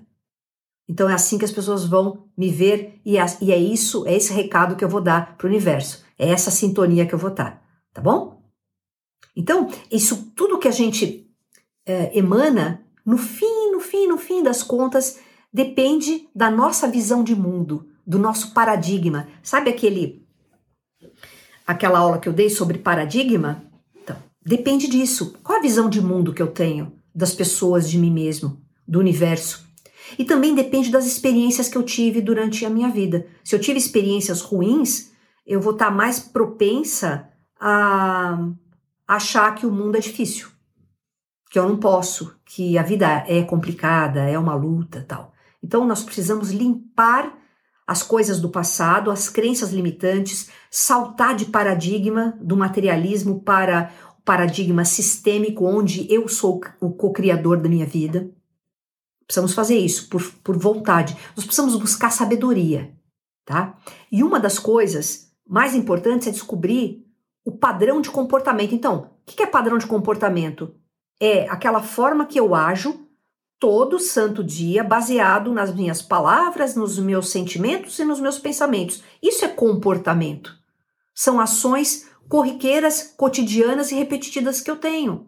Então é assim que as pessoas vão me ver e é, é isso, é esse recado que eu vou dar para o universo. É essa sintonia que eu vou estar tá bom? Então, isso tudo que a gente é, emana, no fim, no fim, no fim das contas, depende da nossa visão de mundo, do nosso paradigma. Sabe aquele aquela aula que eu dei sobre paradigma? Então, depende disso. Qual a visão de mundo que eu tenho das pessoas, de mim mesmo, do universo? E também depende das experiências que eu tive durante a minha vida. Se eu tive experiências ruins, eu vou estar mais propensa a achar que o mundo é difícil, que eu não posso, que a vida é complicada, é uma luta, tal. Então nós precisamos limpar as coisas do passado, as crenças limitantes, saltar de paradigma do materialismo para o paradigma sistêmico onde eu sou o co-criador da minha vida. Precisamos fazer isso por, por vontade. Nós precisamos buscar sabedoria, tá? E uma das coisas mais importantes é descobrir o padrão de comportamento. Então, o que é padrão de comportamento? É aquela forma que eu ajo todo santo dia, baseado nas minhas palavras, nos meus sentimentos e nos meus pensamentos. Isso é comportamento. São ações corriqueiras, cotidianas e repetidas que eu tenho.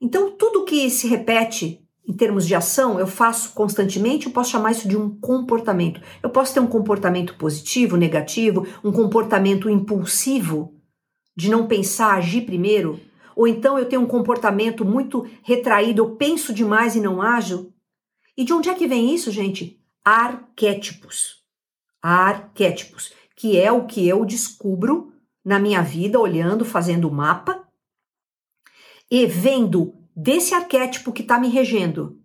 Então, tudo que se repete em termos de ação, eu faço constantemente, eu posso chamar isso de um comportamento. Eu posso ter um comportamento positivo, negativo, um comportamento impulsivo, de não pensar, agir primeiro, ou então eu tenho um comportamento muito retraído, eu penso demais e não ajo. E de onde é que vem isso, gente? Arquétipos. Arquétipos, que é o que eu descubro na minha vida, olhando, fazendo o mapa e vendo desse arquétipo que está me regendo.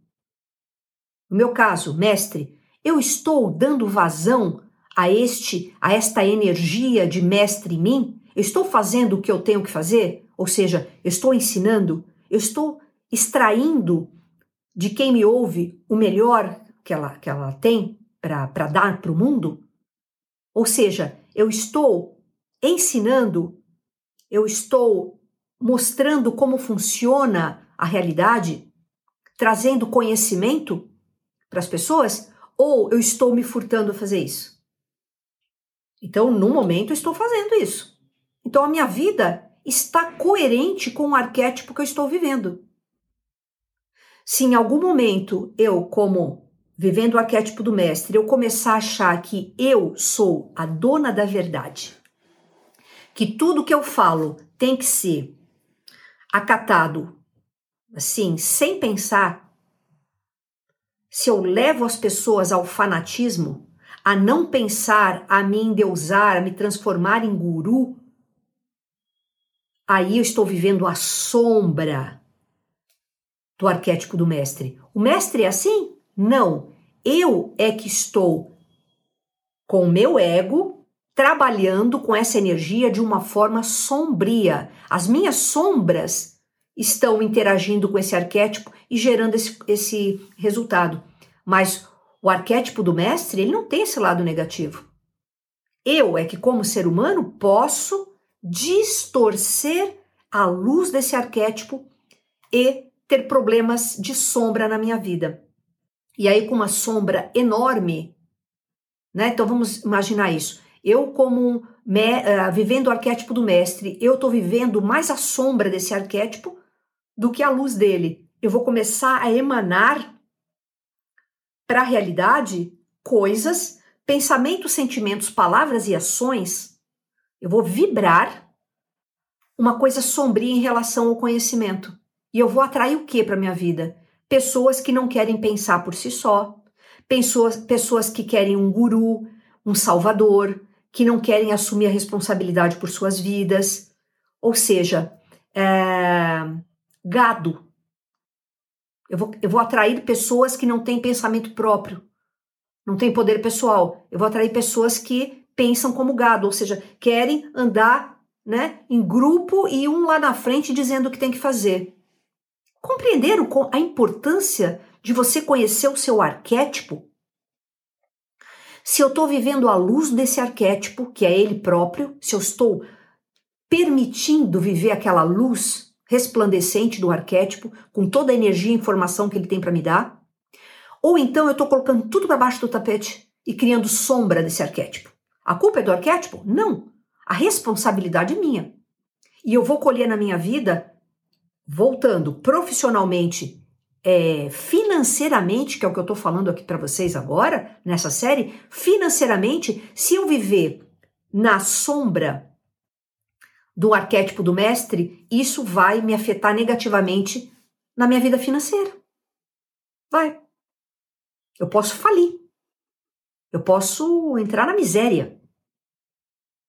No meu caso, mestre, eu estou dando vazão a este, a esta energia de mestre em mim? Eu estou fazendo o que eu tenho que fazer? Ou seja, eu estou ensinando, eu estou extraindo de quem me ouve o melhor que ela, que ela tem para dar para o mundo? Ou seja, eu estou ensinando, eu estou mostrando como funciona a realidade, trazendo conhecimento para as pessoas, ou eu estou me furtando a fazer isso? Então, no momento, eu estou fazendo isso. Então, a minha vida está coerente com o arquétipo que eu estou vivendo. Se em algum momento eu, como vivendo o arquétipo do mestre, eu começar a achar que eu sou a dona da verdade, que tudo que eu falo tem que ser acatado, assim, sem pensar, se eu levo as pessoas ao fanatismo, a não pensar, a me endeusar, a me transformar em guru, aí eu estou vivendo a sombra do arquétipo do mestre. O mestre é assim? Não. Eu é que estou com o meu ego trabalhando com essa energia de uma forma sombria. As minhas sombras estão interagindo com esse arquétipo e gerando esse, esse resultado. Mas o arquétipo do mestre, ele não tem esse lado negativo. Eu é que, como ser humano, posso distorcer a luz desse arquétipo e ter problemas de sombra na minha vida. E aí, com uma sombra enorme, né? Então vamos imaginar isso. Eu, como uh, vivendo o arquétipo do mestre, eu estou vivendo mais a sombra desse arquétipo do que a luz dele. Eu vou começar a emanar para a realidade coisas, pensamentos, sentimentos, palavras e ações. Eu vou vibrar uma coisa sombria em relação ao conhecimento. E eu vou atrair o que para minha vida? Pessoas que não querem pensar por si só, pessoas, pessoas que querem um guru, um salvador, que não querem assumir a responsabilidade por suas vidas. Ou seja, é, gado. Eu vou, eu vou atrair pessoas que não têm pensamento próprio, não têm poder pessoal. Eu vou atrair pessoas que pensam como gado, ou seja, querem andar né, em grupo e um lá na frente dizendo o que tem que fazer. Compreenderam a importância de você conhecer o seu arquétipo? Se eu estou vivendo à luz desse arquétipo, que é ele próprio, se eu estou permitindo viver aquela luz resplandecente do arquétipo, com toda a energia e informação que ele tem para me dar, ou então eu estou colocando tudo para baixo do tapete e criando sombra desse arquétipo. A culpa é do arquétipo? Não. A responsabilidade é minha. E eu vou colher na minha vida voltando profissionalmente, é, financeiramente, que é o que eu estou falando aqui para vocês agora, nessa série, financeiramente, se eu viver na sombra do arquétipo do mestre, isso vai me afetar negativamente na minha vida financeira. Vai. Eu posso falir. Eu posso entrar na miséria.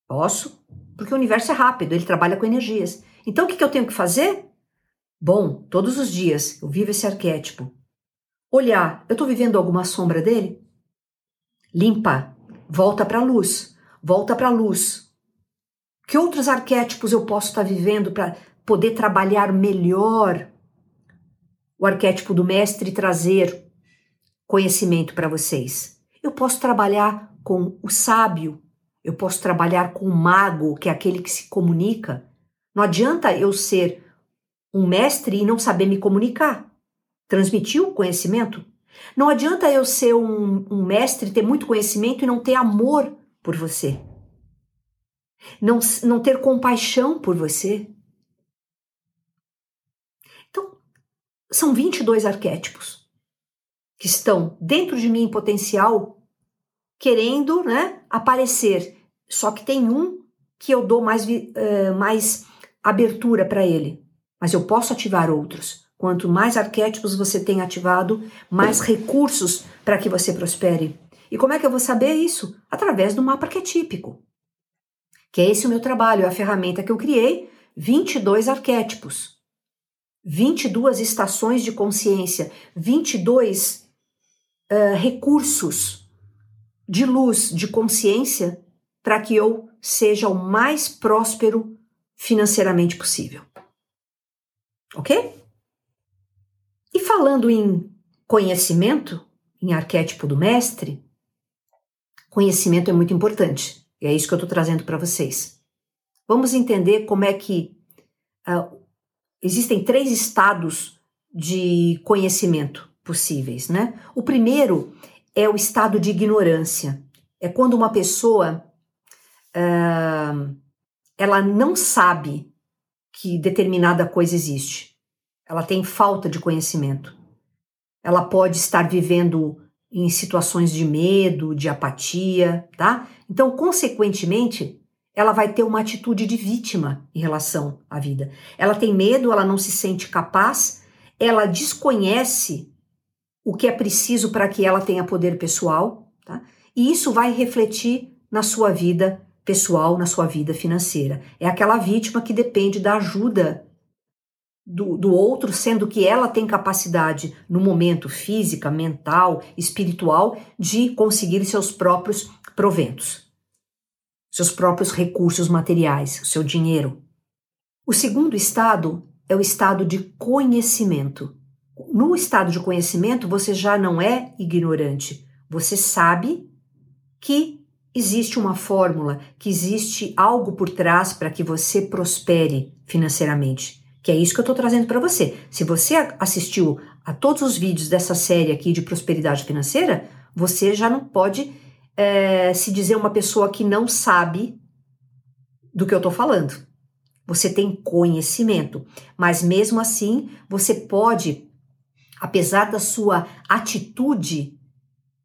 Posso, porque o universo é rápido, ele trabalha com energias. Então o que, eu tenho que fazer? Bom, todos os dias eu vivo esse arquétipo. Olhar, eu estou vivendo alguma sombra dele? Limpa, volta para a luz, volta para a luz. Que outros arquétipos eu posso estar vivendo para poder trabalhar melhor o arquétipo do mestre e trazer conhecimento para vocês? Eu posso trabalhar com o sábio, eu posso trabalhar com o mago, que é aquele que se comunica. Não adianta eu ser um mestre e não saber me comunicar, transmitir o conhecimento. Não adianta eu ser um, um mestre, ter muito conhecimento e não ter amor por você. Não, não ter compaixão por você. Então, são 22 arquétipos que estão dentro de mim em potencial, querendo né, aparecer. Só que tem um que eu dou mais, uh, mais abertura para ele mas eu posso ativar outros. Quanto mais arquétipos você tem ativado, mais recursos para que você prospere. E como é que eu vou saber isso? Através do mapa arquetípico. Que é esse o meu trabalho, é a ferramenta que eu criei, 22 arquétipos. 22 estações de consciência, 22 uh, recursos de luz, de consciência, para que eu seja o mais próspero financeiramente possível. Ok? E falando em conhecimento, em arquétipo do mestre, conhecimento é muito importante. E é isso que eu estou trazendo para vocês. Vamos entender como é que uh, existem três estados de conhecimento possíveis, né? O primeiro é o estado de ignorância. É quando uma pessoa uh, ela não sabe que determinada coisa existe. Ela tem falta de conhecimento. Ela pode estar vivendo em situações de medo, de apatia, tá? Então, consequentemente, ela vai ter uma atitude de vítima em relação à vida. Ela tem medo, ela não se sente capaz, ela desconhece o que é preciso para que ela tenha poder pessoal, tá? E isso vai refletir na sua vida pessoal, na sua vida financeira. É aquela vítima que depende da ajuda do, do outro, sendo que ela tem capacidade, no momento física, mental, espiritual, de conseguir seus próprios proventos, seus próprios recursos materiais, seu dinheiro. O segundo estado é o estado de conhecimento. No estado de conhecimento, você já não é ignorante, você sabe que existe uma fórmula, que existe algo por trás para que você prospere financeiramente. Que é isso que eu estou trazendo para você. Se você assistiu a todos os vídeos dessa série aqui de prosperidade financeira, você já não pode é, se dizer uma pessoa que não sabe do que eu estou falando. Você tem conhecimento, mas mesmo assim você pode, apesar da sua atitude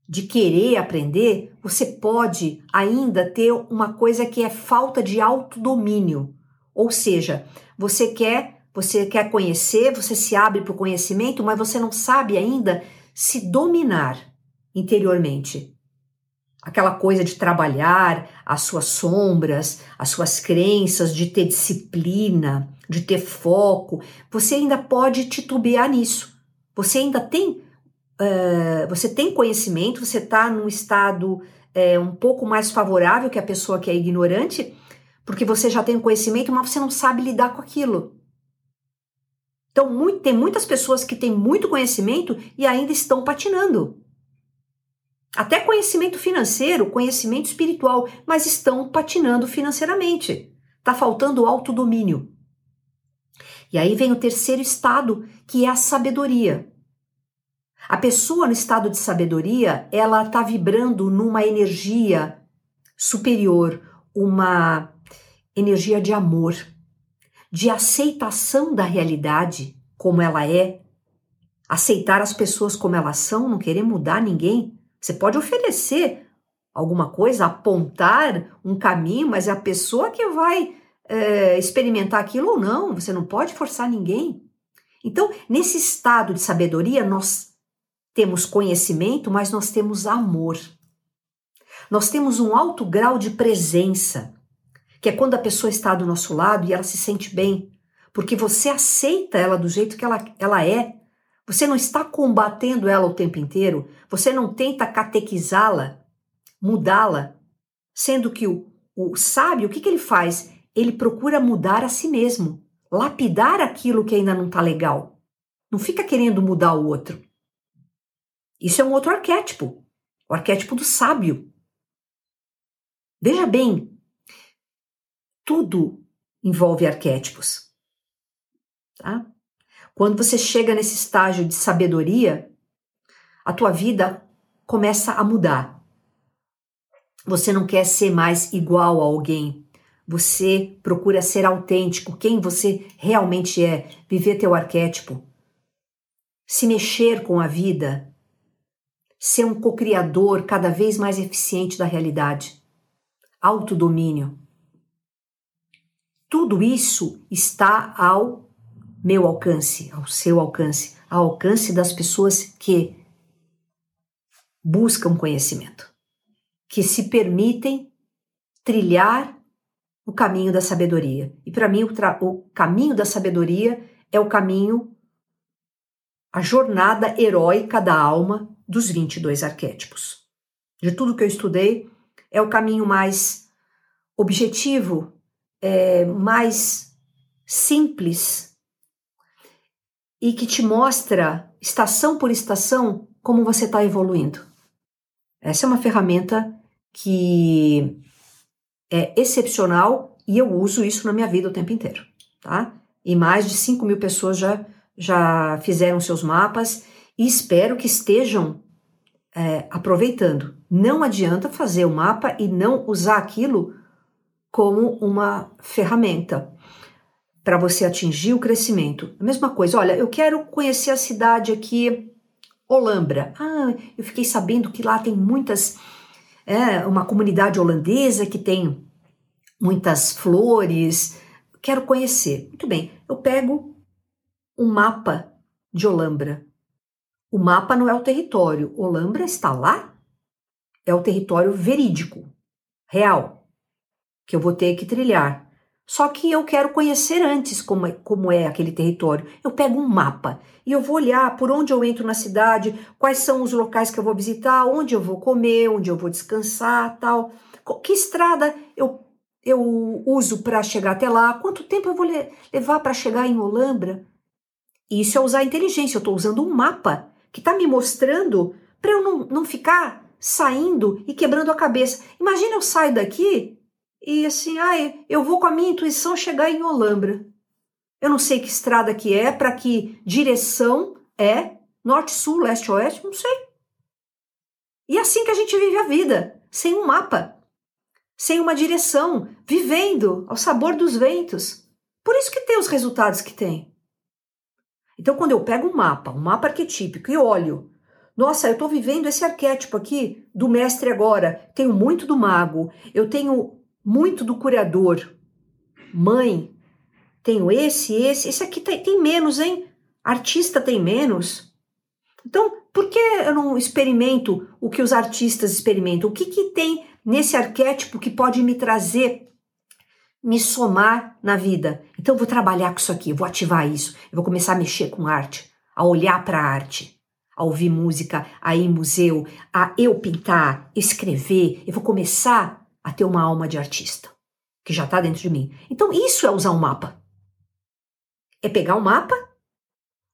de querer aprender, você pode ainda ter uma coisa que é falta de autodomínio. Ou seja, você quer, você quer conhecer, você se abre para o conhecimento, mas você não sabe ainda se dominar interiormente. Aquela coisa de trabalhar as suas sombras, as suas crenças, de ter disciplina, de ter foco, você ainda pode titubear nisso. Você ainda tem uh, você tem conhecimento, você está num estado é, um pouco mais favorável que a pessoa que é ignorante, porque você já tem conhecimento, mas você não sabe lidar com aquilo. Então, muito, tem muitas pessoas que têm muito conhecimento e ainda estão patinando. Até conhecimento financeiro, conhecimento espiritual, mas estão patinando financeiramente. Está faltando autodomínio. E aí vem o terceiro estado, que é a sabedoria. A pessoa no estado de sabedoria, ela está vibrando numa energia superior, uma energia de amor, de aceitação da realidade como ela é, aceitar as pessoas como elas são, não querer mudar ninguém. Você pode oferecer alguma coisa, apontar um caminho, mas é a pessoa que vai é, experimentar aquilo ou não. Você não pode forçar ninguém. Então, nesse estado de sabedoria, nós temos conhecimento, mas nós temos amor. Nós temos um alto grau de presença, que é quando a pessoa está do nosso lado e ela se sente bem, porque você aceita ela do jeito que ela, ela é. Você não está combatendo ela o tempo inteiro, você não tenta catequizá-la, mudá-la, sendo que o, o sábio, o que, que ele faz? Ele procura mudar a si mesmo, lapidar aquilo que ainda não está legal. Não fica querendo mudar o outro. Isso é um outro arquétipo, o arquétipo do sábio. Veja bem, tudo envolve arquétipos. Tá? Quando você chega nesse estágio de sabedoria, a tua vida começa a mudar. Você não quer ser mais igual a alguém. Você procura ser autêntico, quem você realmente é, viver teu arquétipo, se mexer com a vida, ser um co-criador cada vez mais eficiente da realidade. Autodomínio. Tudo isso está ao meu alcance, ao seu alcance, ao alcance das pessoas que buscam conhecimento, que se permitem trilhar o caminho da sabedoria. E para mim, o, o, caminho da sabedoria é o caminho, a jornada heróica da alma dos 22 arquétipos. De tudo que eu estudei, é o caminho mais objetivo, é, mais simples e que te mostra, estação por estação, como você está evoluindo. Essa é uma ferramenta que é excepcional e eu uso isso na minha vida o tempo inteiro, tá? E mais de 5 mil pessoas já, já fizeram seus mapas e espero que estejam é, aproveitando. Não adianta fazer o mapa e não usar aquilo como uma ferramenta para você atingir o crescimento. A mesma coisa, olha, eu quero conhecer a cidade aqui, Olambra. Ah, eu fiquei sabendo que lá tem muitas, é, uma comunidade holandesa que tem muitas flores. Quero conhecer. Muito bem, eu pego um mapa de Olambra. O mapa não é o território. Olambra está lá? É o território verídico, real, que eu vou ter que trilhar. Só que eu quero conhecer antes como é, como é aquele território. Eu pego um mapa e eu vou olhar por onde eu entro na cidade, quais são os locais que eu vou visitar, onde eu vou comer, onde eu vou descansar, tal. Que estrada eu, eu uso para chegar até lá, quanto tempo eu vou levar para chegar em Olambra. Isso é usar inteligência. Eu estou usando um mapa que está me mostrando para eu não, não ficar saindo e quebrando a cabeça. Imagina eu saio daqui e assim, ai, eu vou com a minha intuição chegar em Olambra. Eu não sei que estrada que é, para que direção é, norte, sul, leste, oeste, não sei. E é assim que a gente vive a vida, sem um mapa, sem uma direção, vivendo ao sabor dos ventos. Por isso que tem os resultados que tem. Então, quando eu pego um mapa, um mapa arquetípico, e olho, nossa, eu estou vivendo esse arquétipo aqui do mestre agora, tenho muito do mago, eu tenho muito do curador. Mãe, tenho esse, esse, esse aqui tem, tem menos, hein? Artista tem menos. Então, por que eu não experimento o que os artistas experimentam? O que, que tem nesse arquétipo que pode me trazer, me somar na vida? Então, eu vou trabalhar com isso aqui, vou ativar isso, eu vou começar a mexer com arte, a olhar para a arte, a ouvir música, a ir em museu, a eu pintar, escrever. Eu vou começar a ter uma alma de artista, que já está dentro de mim. Então, isso é usar um mapa. É pegar um mapa,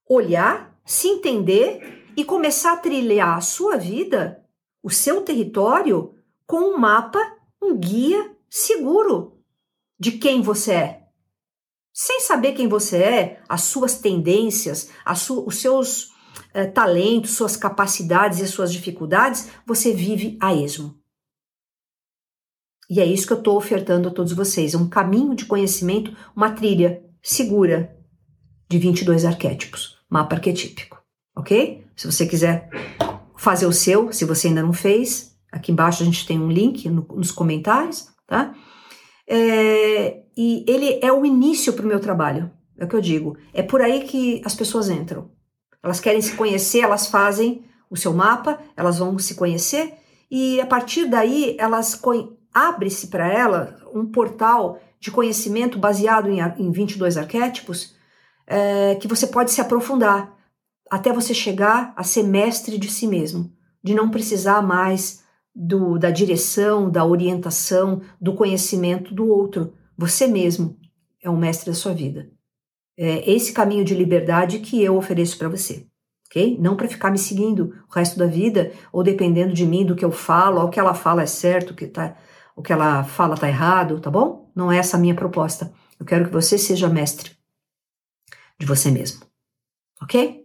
olhar, se entender e começar a trilhar a sua vida, o seu território, com um mapa, um guia seguro de quem você é. Sem saber quem você é, as suas tendências, su os seus eh, talentos, suas capacidades e suas dificuldades, você vive a esmo. E é isso que eu estou ofertando a todos vocês: um caminho de conhecimento, uma trilha segura de 22 arquétipos, mapa arquetípico, ok? Se você quiser fazer o seu, se você ainda não fez, aqui embaixo a gente tem um link no, nos comentários, tá? É, e ele é o início para o meu trabalho, é o que eu digo. É por aí que as pessoas entram. Elas querem se conhecer, elas fazem o seu mapa, elas vão se conhecer e a partir daí elas abre-se para ela um portal de conhecimento baseado em, em 22 arquétipos é, que você pode se aprofundar até você chegar a ser mestre de si mesmo, de não precisar mais do, da direção, da orientação, do conhecimento do outro. Você mesmo é o mestre da sua vida. É esse caminho de liberdade que eu ofereço para você. ok? Não para ficar me seguindo o resto da vida ou dependendo de mim, do que eu falo, ou o que ela fala é certo, que tá, o que ela fala está errado, tá bom? Não é essa a minha proposta. Eu quero que você seja mestre de você mesmo. Ok?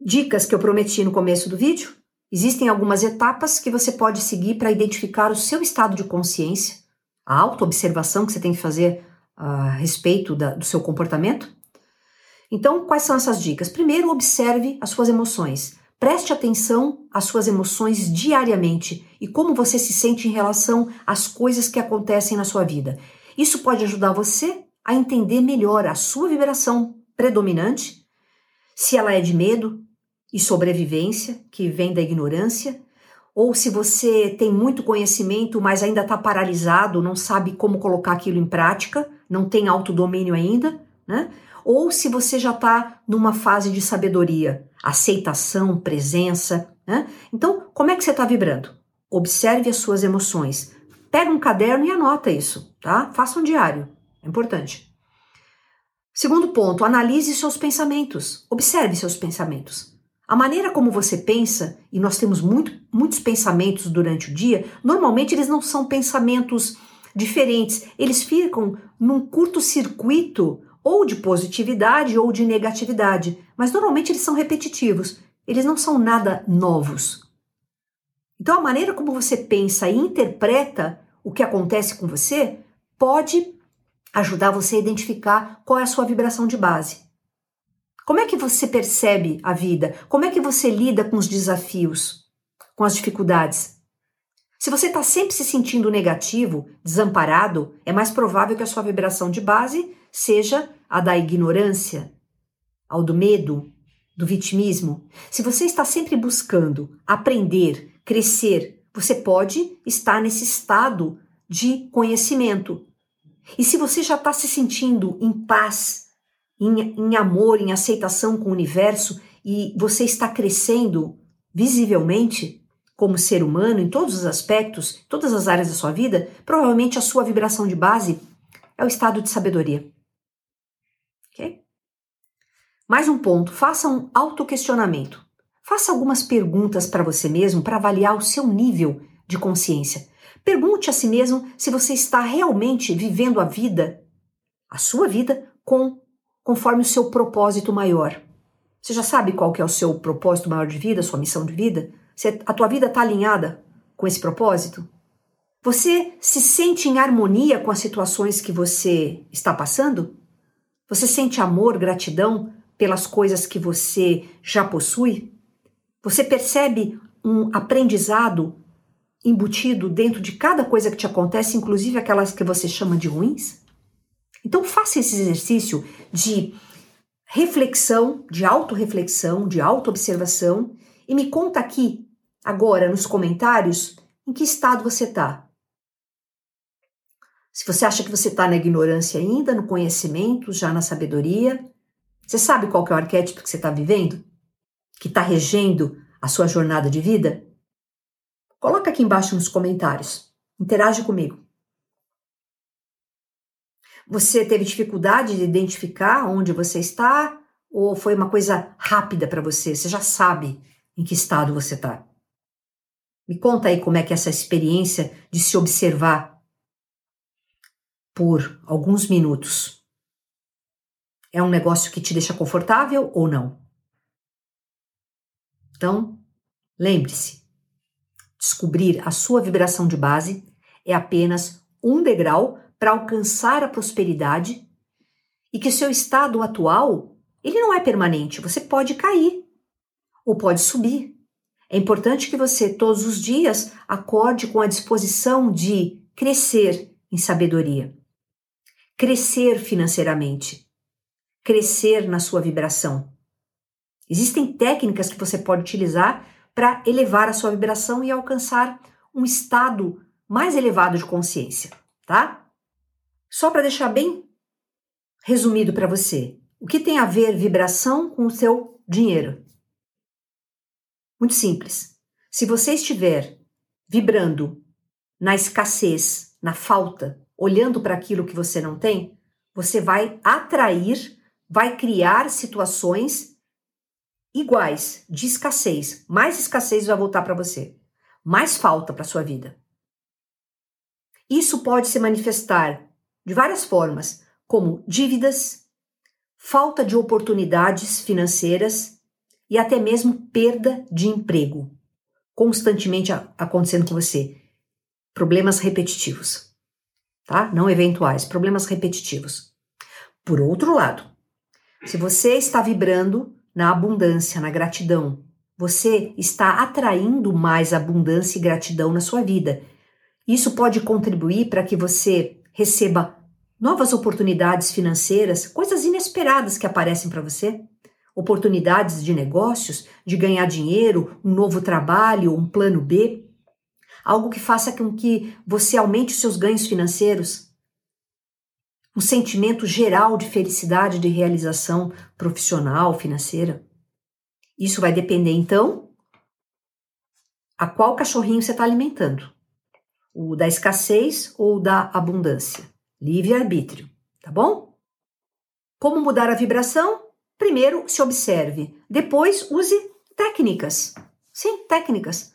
Dicas que eu prometi no começo do vídeo. Existem algumas etapas que você pode seguir para identificar o seu estado de consciência, a autoobservação que você tem que fazer a respeito da, do seu comportamento. Então, quais são essas dicas? Primeiro, observe as suas emoções. Preste atenção às suas emoções diariamente e como você se sente em relação às coisas que acontecem na sua vida. Isso pode ajudar você a entender melhor a sua vibração predominante, se ela é de medo e sobrevivência, que vem da ignorância, ou se você tem muito conhecimento, mas ainda está paralisado, não sabe como colocar aquilo em prática, não tem autodomínio ainda, né? Ou se você já está numa fase de sabedoria, aceitação, presença. Né? Então, como é que você está vibrando? Observe as suas emoções. Pega um caderno e anota isso, tá? Faça um diário, é importante. Segundo ponto, analise seus pensamentos. Observe seus pensamentos. A maneira como você pensa, e nós temos muito, muitos pensamentos durante o dia, normalmente eles não são pensamentos diferentes, eles ficam num curto-circuito ou de positividade ou de negatividade, mas normalmente eles são repetitivos, eles não são nada novos. Então, a maneira como você pensa e interpreta o que acontece com você pode ajudar você a identificar qual é a sua vibração de base. Como é que você percebe a vida? Como é que você lida com os desafios, com as dificuldades? Se você está sempre se sentindo negativo, desamparado, é mais provável que a sua vibração de base seja a da ignorância, ao do medo, do vitimismo. Se você está sempre buscando aprender, crescer, você pode estar nesse estado de conhecimento. E se você já está se sentindo em paz, em, em amor, em aceitação com o universo e você está crescendo visivelmente como ser humano em todos os aspectos, todas as áreas da sua vida, provavelmente a sua vibração de base é o estado de sabedoria. Mais um ponto: faça um autoquestionamento. Faça algumas perguntas para você mesmo para avaliar o seu nível de consciência. Pergunte a si mesmo se você está realmente vivendo a vida, a sua vida, com conforme o seu propósito maior. Você já sabe qual que é o seu propósito maior de vida, sua missão de vida? Se a tua vida está alinhada com esse propósito? Você se sente em harmonia com as situações que você está passando? Você sente amor, gratidão pelas coisas que você já possui? Você percebe um aprendizado embutido dentro de cada coisa que te acontece, inclusive aquelas que você chama de ruins? Então faça esse exercício de reflexão, de autorreflexão, de autoobservação e me conta aqui, agora, nos comentários, em que estado você está. Se você acha que você está na ignorância ainda, no conhecimento, já na sabedoria, você sabe qual é o arquétipo que você está vivendo? Que está regendo a sua jornada de vida? Coloca aqui embaixo nos comentários. Interage comigo. Você teve dificuldade de identificar onde você está ou foi uma coisa rápida para você? Você já sabe em que estado você está? Me conta aí como é que é essa experiência de se observar por alguns minutos é um negócio que te deixa confortável ou não? Então, lembre-se, descobrir a sua vibração de base é apenas um degrau para alcançar a prosperidade e que seu estado atual, ele não é permanente, você pode cair ou pode subir. É importante que você todos os dias acorde com a disposição de crescer em sabedoria, crescer financeiramente, crescer na sua vibração. Existem técnicas que você pode utilizar para elevar a sua vibração e alcançar um estado mais elevado de consciência, tá? Só para deixar bem resumido para você, o que tem a ver vibração com o seu dinheiro? Muito simples. Se você estiver vibrando na escassez, na falta, olhando para aquilo que você não tem, você vai atrair, vai criar situações iguais de escassez, mais escassez vai voltar para você, mais falta para sua vida. Isso pode se manifestar de várias formas, como dívidas, falta de oportunidades financeiras e até mesmo perda de emprego, constantemente acontecendo com você. Problemas repetitivos, tá? Não eventuais, problemas repetitivos. Por outro lado, se você está vibrando na abundância, na gratidão. Você está atraindo mais abundância e gratidão na sua vida. Isso pode contribuir para que você receba novas oportunidades financeiras, coisas inesperadas que aparecem para você, oportunidades de negócios, de ganhar dinheiro, um novo trabalho, um plano B, algo que faça com que você aumente os seus ganhos financeiros, um sentimento geral de felicidade, de realização profissional, financeira. Isso vai depender, então, a qual cachorrinho você está alimentando: o da escassez ou da abundância. Livre-arbítrio, tá bom? Como mudar a vibração? Primeiro, se observe. Depois, use técnicas. Sim, técnicas.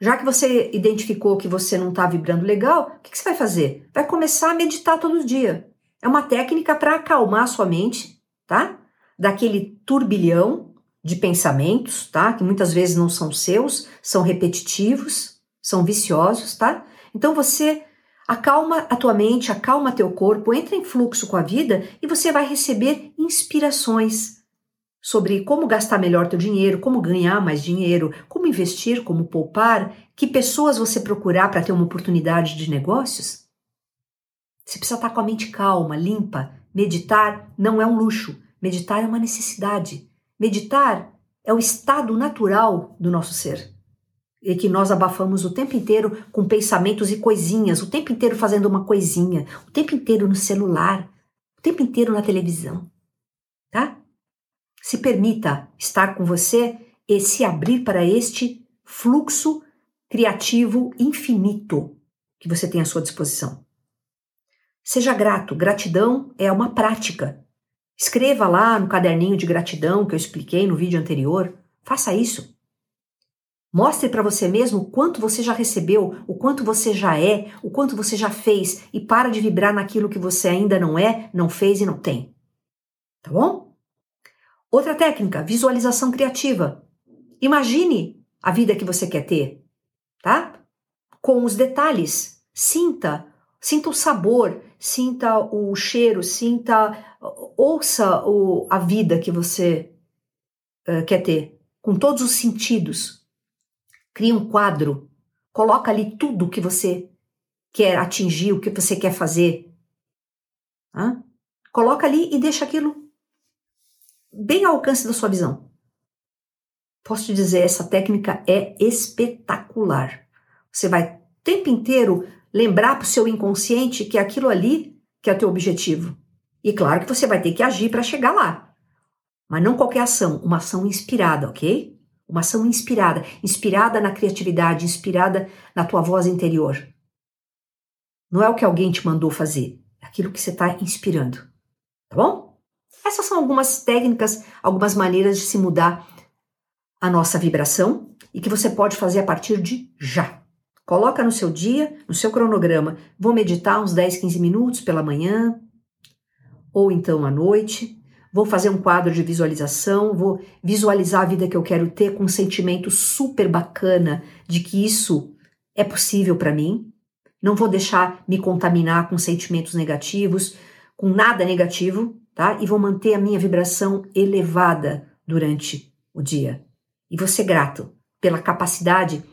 Já que você identificou que você não está vibrando legal, o que, que, você vai fazer? Vai começar a meditar todo dia. É uma técnica para acalmar sua mente, tá? Daquele turbilhão de pensamentos, tá? Que muitas vezes não são seus, são repetitivos, são viciosos, tá? Então você Acalma a tua mente, acalma teu corpo, entra em fluxo com a vida e você vai receber inspirações sobre como gastar melhor teu dinheiro, como ganhar mais dinheiro, como investir, como poupar, que pessoas você procurar para ter uma oportunidade de negócios. Você precisa estar com a mente calma, limpa. Meditar não é um luxo, meditar é uma necessidade. Meditar é o estado natural do nosso ser e que nós abafamos o tempo inteiro com pensamentos e coisinhas, o tempo inteiro fazendo uma coisinha, o tempo inteiro no celular, o tempo inteiro na televisão, tá? Se permita estar com você e se abrir para este fluxo criativo infinito que você tem à sua disposição. Seja grato, gratidão é uma prática. Escreva lá no caderninho de gratidão que eu expliquei no vídeo anterior, faça isso. Mostre para você mesmo o quanto você já recebeu, o quanto você já é, o quanto você já fez e para de vibrar naquilo que você ainda não é, não fez e não tem. Tá bom? Outra técnica, visualização criativa. Imagine a vida que você quer ter, tá? Com os detalhes. Sinta, sinta o sabor, sinta o cheiro, sinta, ouça o, a vida que você uh, quer ter, com todos os sentidos. Cria um quadro, coloca ali tudo o que você quer atingir, o que você quer fazer. Coloca ali e deixa aquilo bem ao alcance da sua visão. Posso te dizer, essa técnica é espetacular. Você vai o tempo inteiro lembrar para o seu inconsciente que aquilo ali que é o teu objetivo. E claro que você vai ter que agir para chegar lá. Mas não qualquer ação, uma ação inspirada, ok? Uma ação inspirada, inspirada na criatividade, inspirada na tua voz interior. Não é o que alguém te mandou fazer, é aquilo que você está inspirando. Tá bom? Essas são algumas técnicas, algumas maneiras de se mudar a nossa vibração e que você pode fazer a partir de já. Coloca no seu dia, no seu cronograma. Vou meditar uns 10, 15 minutos pela manhã ou então à noite vou fazer um quadro de visualização, vou visualizar a vida que eu quero ter com um sentimento super bacana de que isso é possível para mim. Não vou deixar me contaminar com sentimentos negativos, com nada negativo, tá? E vou manter a minha vibração elevada durante o dia. E vou ser grato pela capacidade,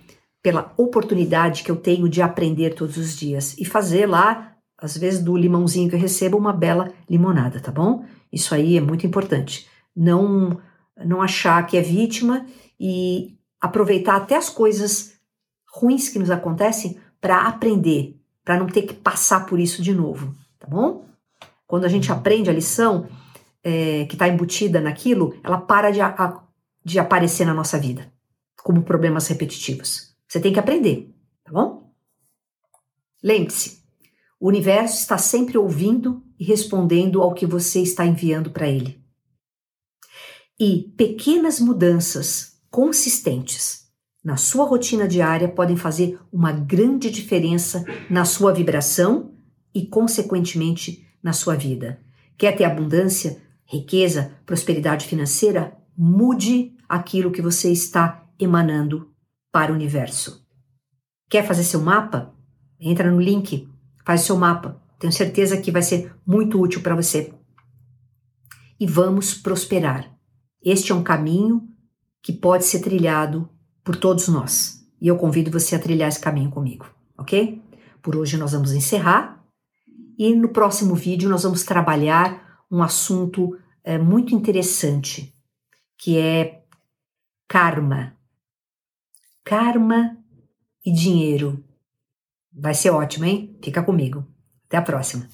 pela oportunidade que eu tenho de aprender todos os dias e fazer lá, às vezes do limãozinho que eu recebo, uma bela limonada, tá bom? Isso aí é muito importante. Não, não achar que é vítima e aproveitar até as coisas ruins que nos acontecem para aprender, para não ter que passar por isso de novo, tá bom? Quando a gente aprende a lição é, que está embutida naquilo, ela para de, a, de aparecer na nossa vida como problemas repetitivos. Você tem que aprender, tá bom? Lembre-se, o universo está sempre ouvindo e respondendo ao que você está enviando para ele. E pequenas mudanças consistentes na sua rotina diária podem fazer uma grande diferença na sua vibração e, consequentemente, na sua vida. Quer ter abundância, riqueza, prosperidade financeira? Mude aquilo que você está emanando para o universo. Quer fazer seu mapa? Entra no link Faz seu mapa. Tenho certeza que vai ser muito útil para você. E vamos prosperar. Este é um caminho que pode ser trilhado por todos nós. E eu convido você a trilhar esse caminho comigo, ok? Por hoje nós vamos encerrar e no próximo vídeo nós vamos trabalhar um assunto é, muito interessante, que é karma. Karma e dinheiro. Vai ser ótimo, hein? Fica comigo. Até a próxima.